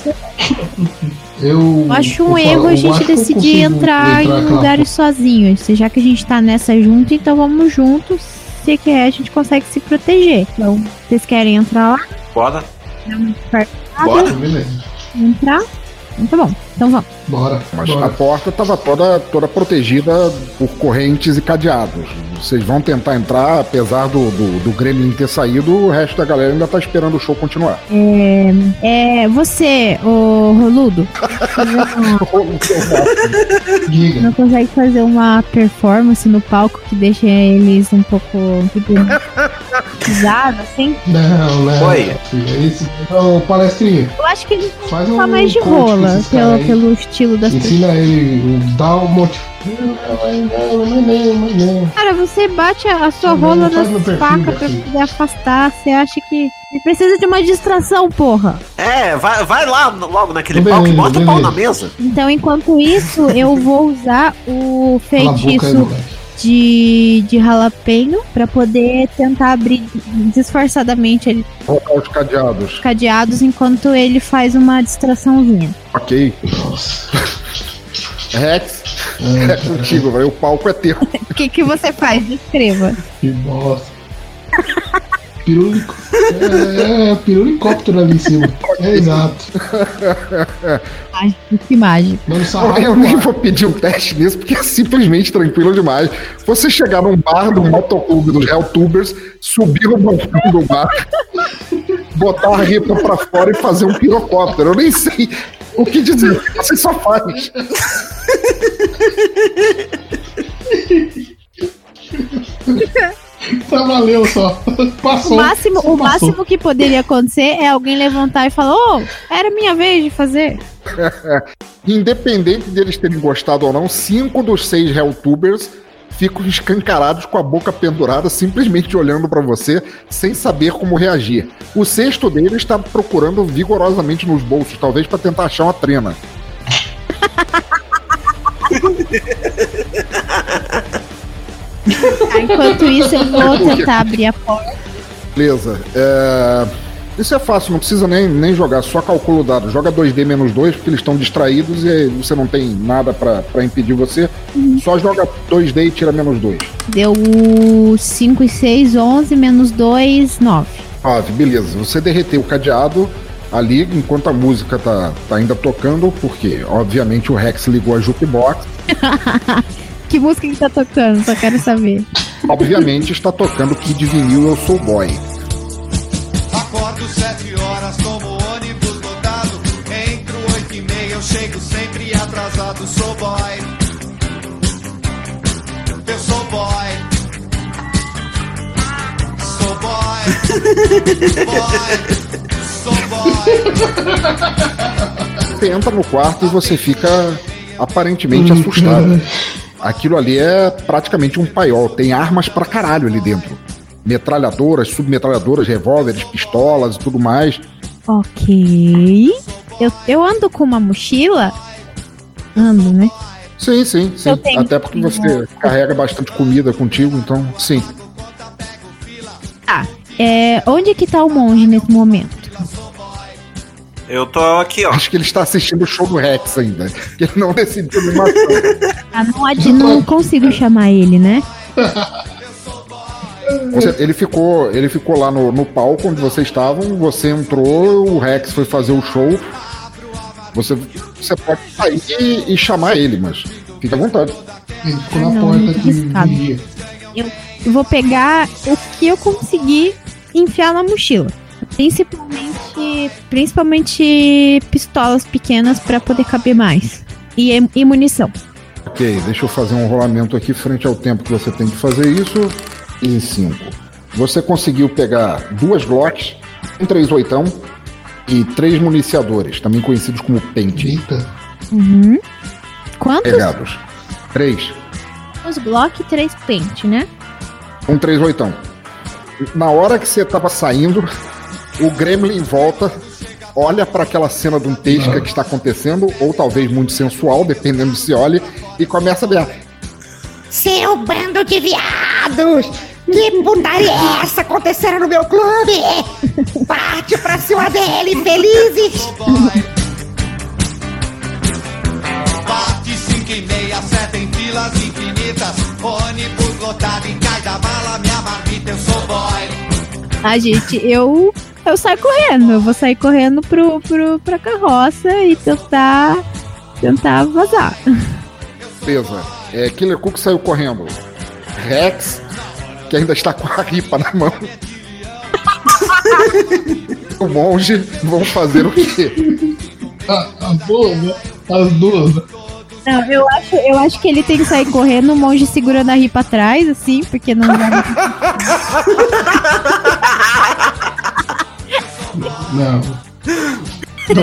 D: Eu,
E: Eu acho
D: eu
E: um
D: falo-
E: erro a gente decidir
D: consigo
E: entrar em lugares sozinhos. Já que a gente tá nessa junto, então vamos juntos. Se que é, a gente consegue se proteger. Então, vocês querem entrar lá?
F: Bora.
E: Muito.
F: Bora.
E: Entrar? Então tá bom, então vamos.
D: Bora.
B: Mas a
D: bora.
B: porta estava toda, toda protegida por correntes e cadeados. Vocês vão tentar entrar, apesar do, do, do Gremlin ter saído, o resto da galera ainda tá esperando o show continuar.
E: É, é você, o Roludo, uma- não consegue fazer uma performance no palco que deixa eles um pouco tipo, pisados, assim?
D: Não, não.
F: Oi.
D: filho, Esse, ô, palestrinha,
E: Eu acho que eles vão
D: faz um.
E: mais de rola pelo. Pelo estilo das pessoas.
D: Ensina ele, dá um monte. Não, não, não.
E: Cara, você bate a sua
D: Não,
E: rola nas facas pra poder afastar. Você acha que. Ele precisa de uma distração, porra.
F: É, vai, vai lá logo naquele palco e bota o pau na mesa.
E: Então, enquanto isso, eu vou usar o
D: Cala a boca aí,
E: feitiço. De, de jalapeño pra poder tentar abrir disfarçadamente ele
B: Colocar os cadeados.
E: cadeados enquanto ele faz uma distraçãozinha.
B: Ok.
D: Nossa.
B: Rex, é contigo, velho. O palco é teu. <laughs>
E: O que, que você faz? Descreva.
D: Que bosta. <laughs> Pirulico. É, é, pirulicóptero ali em cima. É exato.
E: Mágico, que mágico.
D: Mano, sarrafo.
B: Eu nem vou pedir um teste nisso, porque é simplesmente tranquilo demais. Você chegar num bar do motoclube dos Helltubers, subir no balcão do bar, botar a ripa pra fora e fazer um pirocóptero. Eu nem sei o que dizer. Você só faz. <laughs> <laughs>
D: Tá valeu só. <laughs>
E: O
D: Passou.
E: máximo,
D: Só
E: o
D: passou.
E: máximo que poderia acontecer é alguém levantar e falar: Ô, era minha vez de fazer. <laughs>
B: Independente deles terem gostado ou não, cinco dos seis Helltubers ficam escancarados com a boca pendurada, simplesmente olhando pra você, sem saber como reagir. O sexto deles está procurando vigorosamente nos bolsos, talvez pra tentar achar uma trena.
E: Tá, enquanto isso, eu vou tentar abrir a porta.
B: Beleza. É, Isso é fácil, não precisa nem, nem jogar, só calcula o dado. Joga 2D menos 2, porque eles estão distraídos e você não tem nada pra pra impedir você. Só joga 2D e tira menos 2.
E: Deu 5 e 6, 11, menos 2, 9.
B: 9, beleza. Você derreteu o cadeado ali enquanto a música tá, tá ainda tocando, porque obviamente o Rex ligou a jukebox. <laughs>
E: Que música que tá tocando? Só quero saber.
B: Obviamente está tocando Kid Vinil Eu Sou Boy.
H: Acordo sete horas, tomo ônibus lotado. Entro oito e meia, eu chego sempre atrasado. Sou boy. Eu sou boy. Sou boy. boy. Sou boy.
B: Você entra no quarto e você fica aparentemente assustado. Aquilo ali é praticamente um paiol. Tem armas pra caralho ali dentro. Metralhadoras, submetralhadoras, revólveres, pistolas e tudo mais.
E: Ok. Eu, eu ando com uma mochila? Ando, né?
B: Sim, sim, sim. Até porque você carrega bastante comida contigo, então sim.
E: Tá. É, onde que tá o monge nesse momento?
F: Eu tô aqui, ó.
B: Acho que ele está assistindo o show do Rex ainda. Que ele não decidiu nenhuma.
E: Ah, não, ad- não consigo chamar ele, né?
B: Você- ele, ficou, ele ficou lá no, no palco onde vocês estavam, você entrou, o Rex foi fazer o show. Você, você pode sair e, e chamar ele, mas fica à vontade.
D: Ele ficou
E: Ah,
D: na
E: não,
D: porta vigia.
E: Eu vou pegar o que eu conseguir enfiar na mochila. Principalmente, principalmente pistolas pequenas pra poder caber mais. E, e munição.
B: Ok, deixa eu fazer um rolamento aqui frente ao tempo que você tem que fazer isso. Em 5. Você conseguiu pegar duas Glocks, um 38 e três municiadores, também conhecidos como pente.
D: Eita.
E: Uhum. Quantos?
B: Pegados. Três.
E: Os Glock 3 pente, né?
B: Um 38. Na hora que você tava saindo, o Gremlin volta, olha para aquela cena de um Tesca que está acontecendo, ou talvez muito sensual, dependendo de se olhe, e começa a ver.
G: Seu bando de viados! Que putaria é essa acontecendo no meu clube? Parte pra cima dele, felizes!
H: Bate cinco e meia, sete em filas infinitas. Ônibus lotado em cada mala, minha marmita, eu sou boy.
E: Ah, gente, eu Eu saio correndo, eu vou sair correndo pro, pro, pra carroça e tentar. tentar vazar.
B: Beleza. É, Killer Cook saiu correndo. Rex, que ainda está com a ripa na mão. <laughs> o monge vão fazer o quê?
D: As duas, né? As duas. né?
E: Não, eu acho, eu acho que ele tem que sair correndo, o monge segurando a ripa atrás, assim, porque não dá. <laughs>
D: Não. E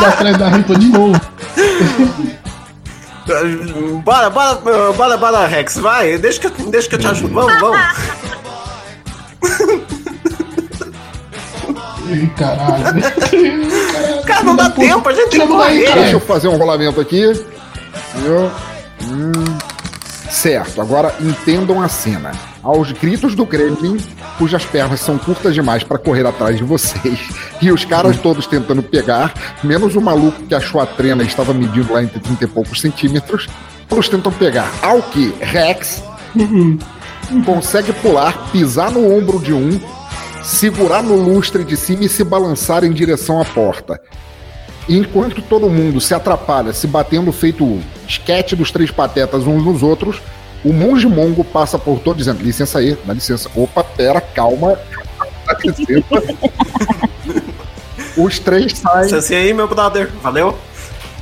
D: dá atrás da ripa de novo.
F: Bora, bora, bora, bora, Rex, vai. Deixa que, eu- deixa que eu te ajudo. Vamos, vamos.
D: Ih, caralho.
F: Cara, não dá tempo, a gente
D: mão aí,
F: correr.
D: cara.
B: Deixa eu fazer um rolamento aqui. Eu- hum, Certo, agora entendam a cena. Aos gritos do Gremlin, cujas pernas são curtas demais para correr atrás de vocês, <laughs> e os caras todos tentando pegar, menos o maluco que achou a trena e estava medindo lá entre 30 e poucos centímetros, todos tentam pegar. Ao que Rex <laughs> consegue pular, pisar no ombro de um, segurar no lustre de cima e se balançar em direção à porta. Enquanto todo mundo se atrapalha, se batendo feito esquete dos três patetas uns nos outros, o monge mongo passa por todo dizendo: licença aí, dá licença. Opa, pera, calma. Dá licença. Os três saem,
F: Licença aí, meu brother. Valeu?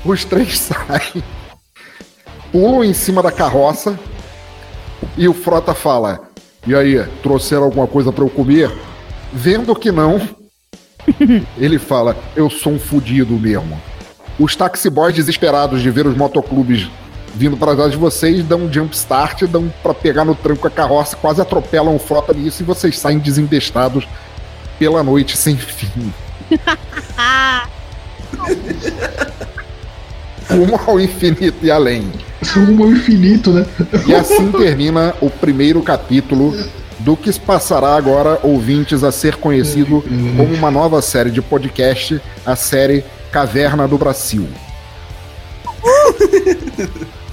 B: os três saem, pulam em cima da carroça e o Frota fala: E aí, trouxeram alguma coisa pra eu comer? Vendo que não, <laughs> ele fala: Eu sou um fudido mesmo. Os taxi boys desesperados de ver os motoclubes vindo para trás de vocês dão um jump start, dão pra pegar no tranco a carroça, quase atropelam o Frota nisso e vocês saem desembestados pela noite sem fim. <laughs> Rumo ao infinito e além.
D: Rumo ao infinito, né?
B: E assim termina o primeiro capítulo do que se passará agora, ouvintes, a ser conhecido como uma nova série de podcast, a série Caverna do Brasil. <laughs>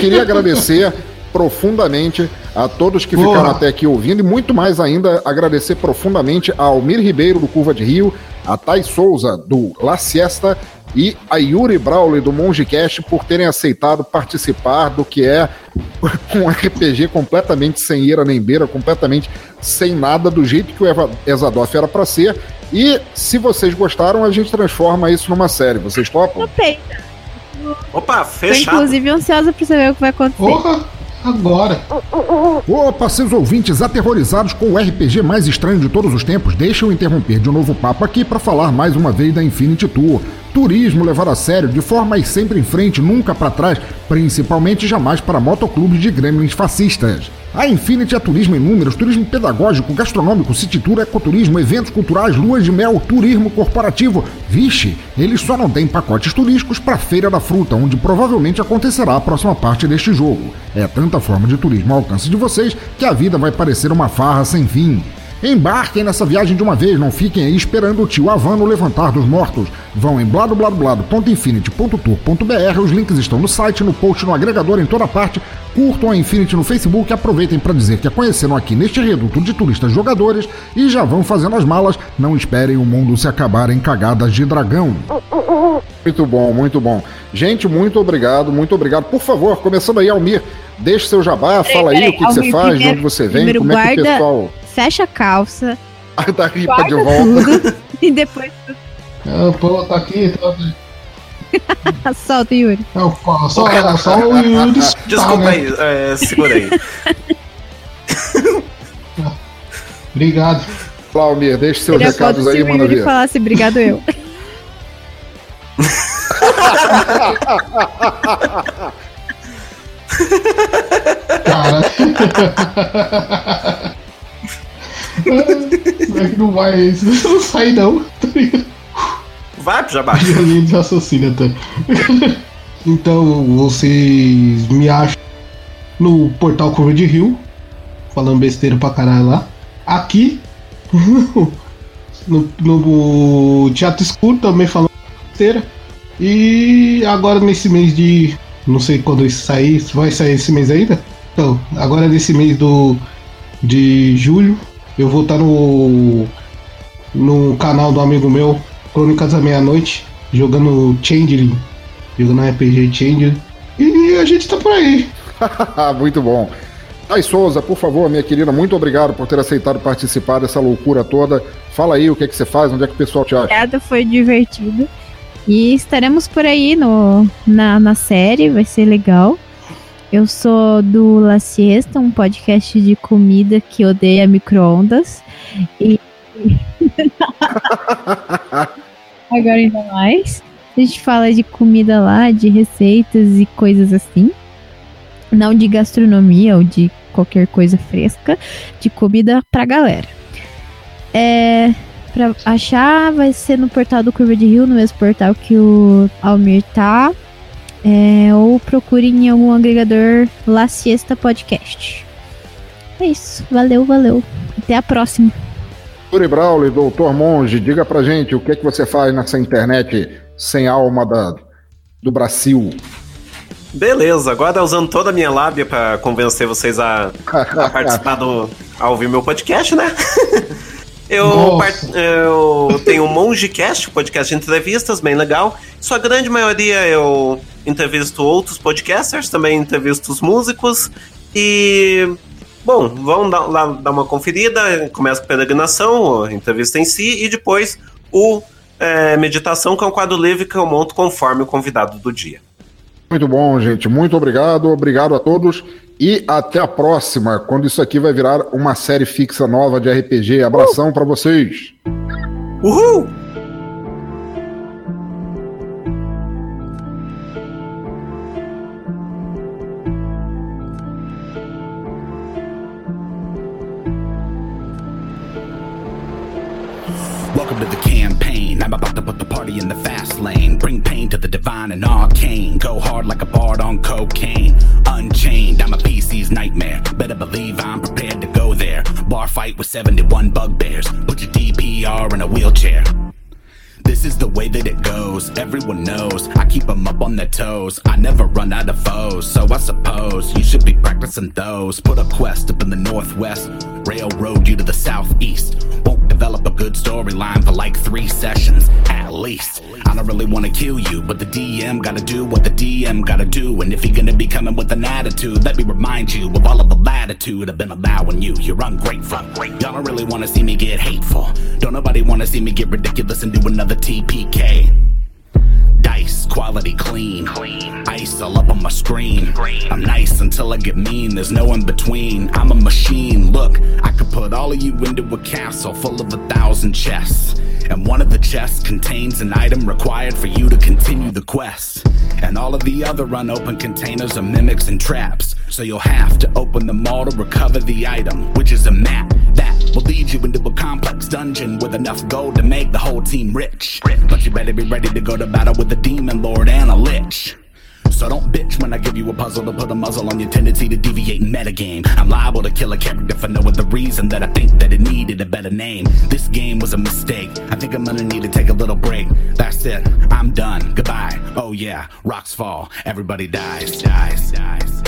B: Queria agradecer profundamente a todos que
D: Boa.
B: ficaram até aqui ouvindo e muito mais ainda agradecer profundamente a Almir Ribeiro do Curva de Rio, a Thay Souza do La Siesta e a Yuri Brawley do Mongecast por terem aceitado participar do que é <laughs> um RPG completamente sem ira nem beira, completamente sem nada, do jeito que o Eva- Exadoff era pra ser. E se vocês gostaram, a gente transforma isso numa série. Vocês topam?
E: Topei.
F: Opa,
E: Tô
F: fechado.
E: inclusive ansiosa pra saber o que vai acontecer.
D: Porra, agora.
C: Opa, seus ouvintes aterrorizados com o RPG mais estranho de todos os tempos, deixa eu interromper de um novo papo aqui para falar mais uma vez da Infinity Tour. Turismo levado a sério, de forma sempre em frente, nunca para trás, principalmente jamais para motoclubes de gremlins fascistas. A Infinity é turismo em números, turismo pedagógico, gastronômico, city tour, ecoturismo, eventos culturais, luas de mel, turismo corporativo. Vixe, eles só não têm pacotes turísticos para Feira da Fruta, onde provavelmente acontecerá a próxima parte deste jogo. É tanta forma de turismo ao alcance de vocês que a vida vai parecer uma farra sem fim. Embarquem nessa viagem de uma vez, não fiquem aí esperando o tio Havano levantar dos mortos. Vão em bladobladoblado.infinity.tour.br, os links estão no site, no post, no agregador, em toda parte. Curtam a Infinity no Facebook, aproveitem para dizer que a conheceram aqui neste reduto de turistas jogadores e já vão fazendo as malas. Não esperem o mundo se acabar em cagadas de dragão.
B: Muito bom, muito bom. Gente, muito obrigado, muito obrigado. Por favor, começando aí, Almir, deixe seu jabá, fala aí
E: peraí,
B: o que, que você faz, de onde você vem, como é que o pessoal
E: Fecha a calça <laughs>
B: da ripa de volta.
E: tudo e depois
D: Ah, pô, tá aqui. Tá... <laughs>
E: solta, Yuri.
D: É, o- só, só o Yuri. <laughs>
F: Desculpa
D: tá, né?
F: aí, é, segura aí.
D: Obrigado.
B: Fala, Almir, deixe seus
E: Seria
B: recados
E: se
B: aí,
E: o
B: manda
E: Yuri
B: ver.
E: falasse obrigado eu.
D: Cara. Como é que não vai isso? Não sai não. Tá ligado?
F: Vai pro jabá.
D: A linha de raciocínio até. Então, vocês me acham no portal Curva de Rio, falando besteira pra caralho lá. Aqui, <laughs> no, no Teatro Escuro, também falando besteira. E agora nesse mês de. Não sei quando isso sair, vai sair esse mês ainda. Então, agora nesse mês do de julho. Eu vou estar no, no canal do amigo meu, Crônicas da Meia-Noite, jogando Changeling, jogando RPG Changeling. E a gente tá por aí. <laughs>
B: muito bom. Ai Souza, por favor, minha querida, muito obrigado por ter aceitado participar dessa loucura toda. Fala aí o que, que você faz, onde é que o pessoal te acha.
E: Obrigada, foi divertido. E estaremos por aí no, na, na série, vai ser legal. Eu sou do La Siesta, um podcast de comida que odeia micro-ondas. E. <laughs> Agora ainda mais. A gente fala de comida lá, de receitas e coisas assim. Não de gastronomia ou de qualquer coisa fresca, de comida pra galera. É, pra achar, vai ser no portal do Curva de Rio, no mesmo portal que o Almir tá. É, ou procure em algum agregador La Siesta Podcast. É isso. Valeu, valeu. Até a próxima.
B: Turi Brawley, doutor Monge, diga pra gente o que, que você faz nessa internet sem alma da, do Brasil.
F: Beleza, agora usando toda a minha lábia pra convencer vocês a, a participar do. a ouvir meu podcast, né? <laughs> Eu, part- eu tenho o MongeCast, podcast de entrevistas, bem legal. Sua grande maioria eu entrevisto outros podcasters, também entrevisto os músicos. E. Bom, vão dar, lá dar uma conferida. Começa com peregrinação, a entrevista em si, e depois o é, Meditação, que é um quadro livre que eu monto conforme o convidado do dia.
B: Muito bom, gente. Muito obrigado. Obrigado a todos. E até a próxima, quando isso aqui vai virar uma série fixa nova de RPG. Abração pra vocês.
F: Uhul!
I: In the fast lane. Bring pain to the divine and arcane. Go hard like a bard on cocaine. Unchained, I'm a PC's nightmare. Better believe I'm prepared to go there. Bar fight with 71 bugbears. Put your DPR in a wheelchair. This is the way that it goes. Everyone knows I keep 'em up on their toes. I never run out of foes, so I suppose you should be practicing those. Put a quest up in the northwest, railroad you to the southeast. Won't develop a good storyline for like three sessions at least. I don't really want to kill you, but the DM gotta do what the DM gotta do. And if you're gonna be coming with an attitude, let me remind you of all of the latitude I've been allowing you. You're ungrateful. Y'all don't really want to see me get hateful. Don't nobody want to see me get ridiculous and do another TPK. Dice, quality clean. Ice all up on my screen. I'm nice until I get mean, there's no in between. I'm a machine, look, I could put all of you into a castle full of a thousand chests. And one of the chests contains an item required for you to continue the quest. And all of the other unopened containers are mimics and traps. So you'll have to open them all to recover the item, which is a map will lead you into a complex dungeon with enough gold to make the whole team rich. But you better be ready to go to battle with a demon lord and a lich. So don't bitch when I give you a puzzle to put a muzzle on your tendency to deviate in metagame. I'm liable to kill a character for no other reason that I think that it needed a better name. This game was a mistake. I think I'm gonna need to take a little break. That's it. I'm done. Goodbye. Oh yeah, rocks fall. Everybody dies. Dies. Dies.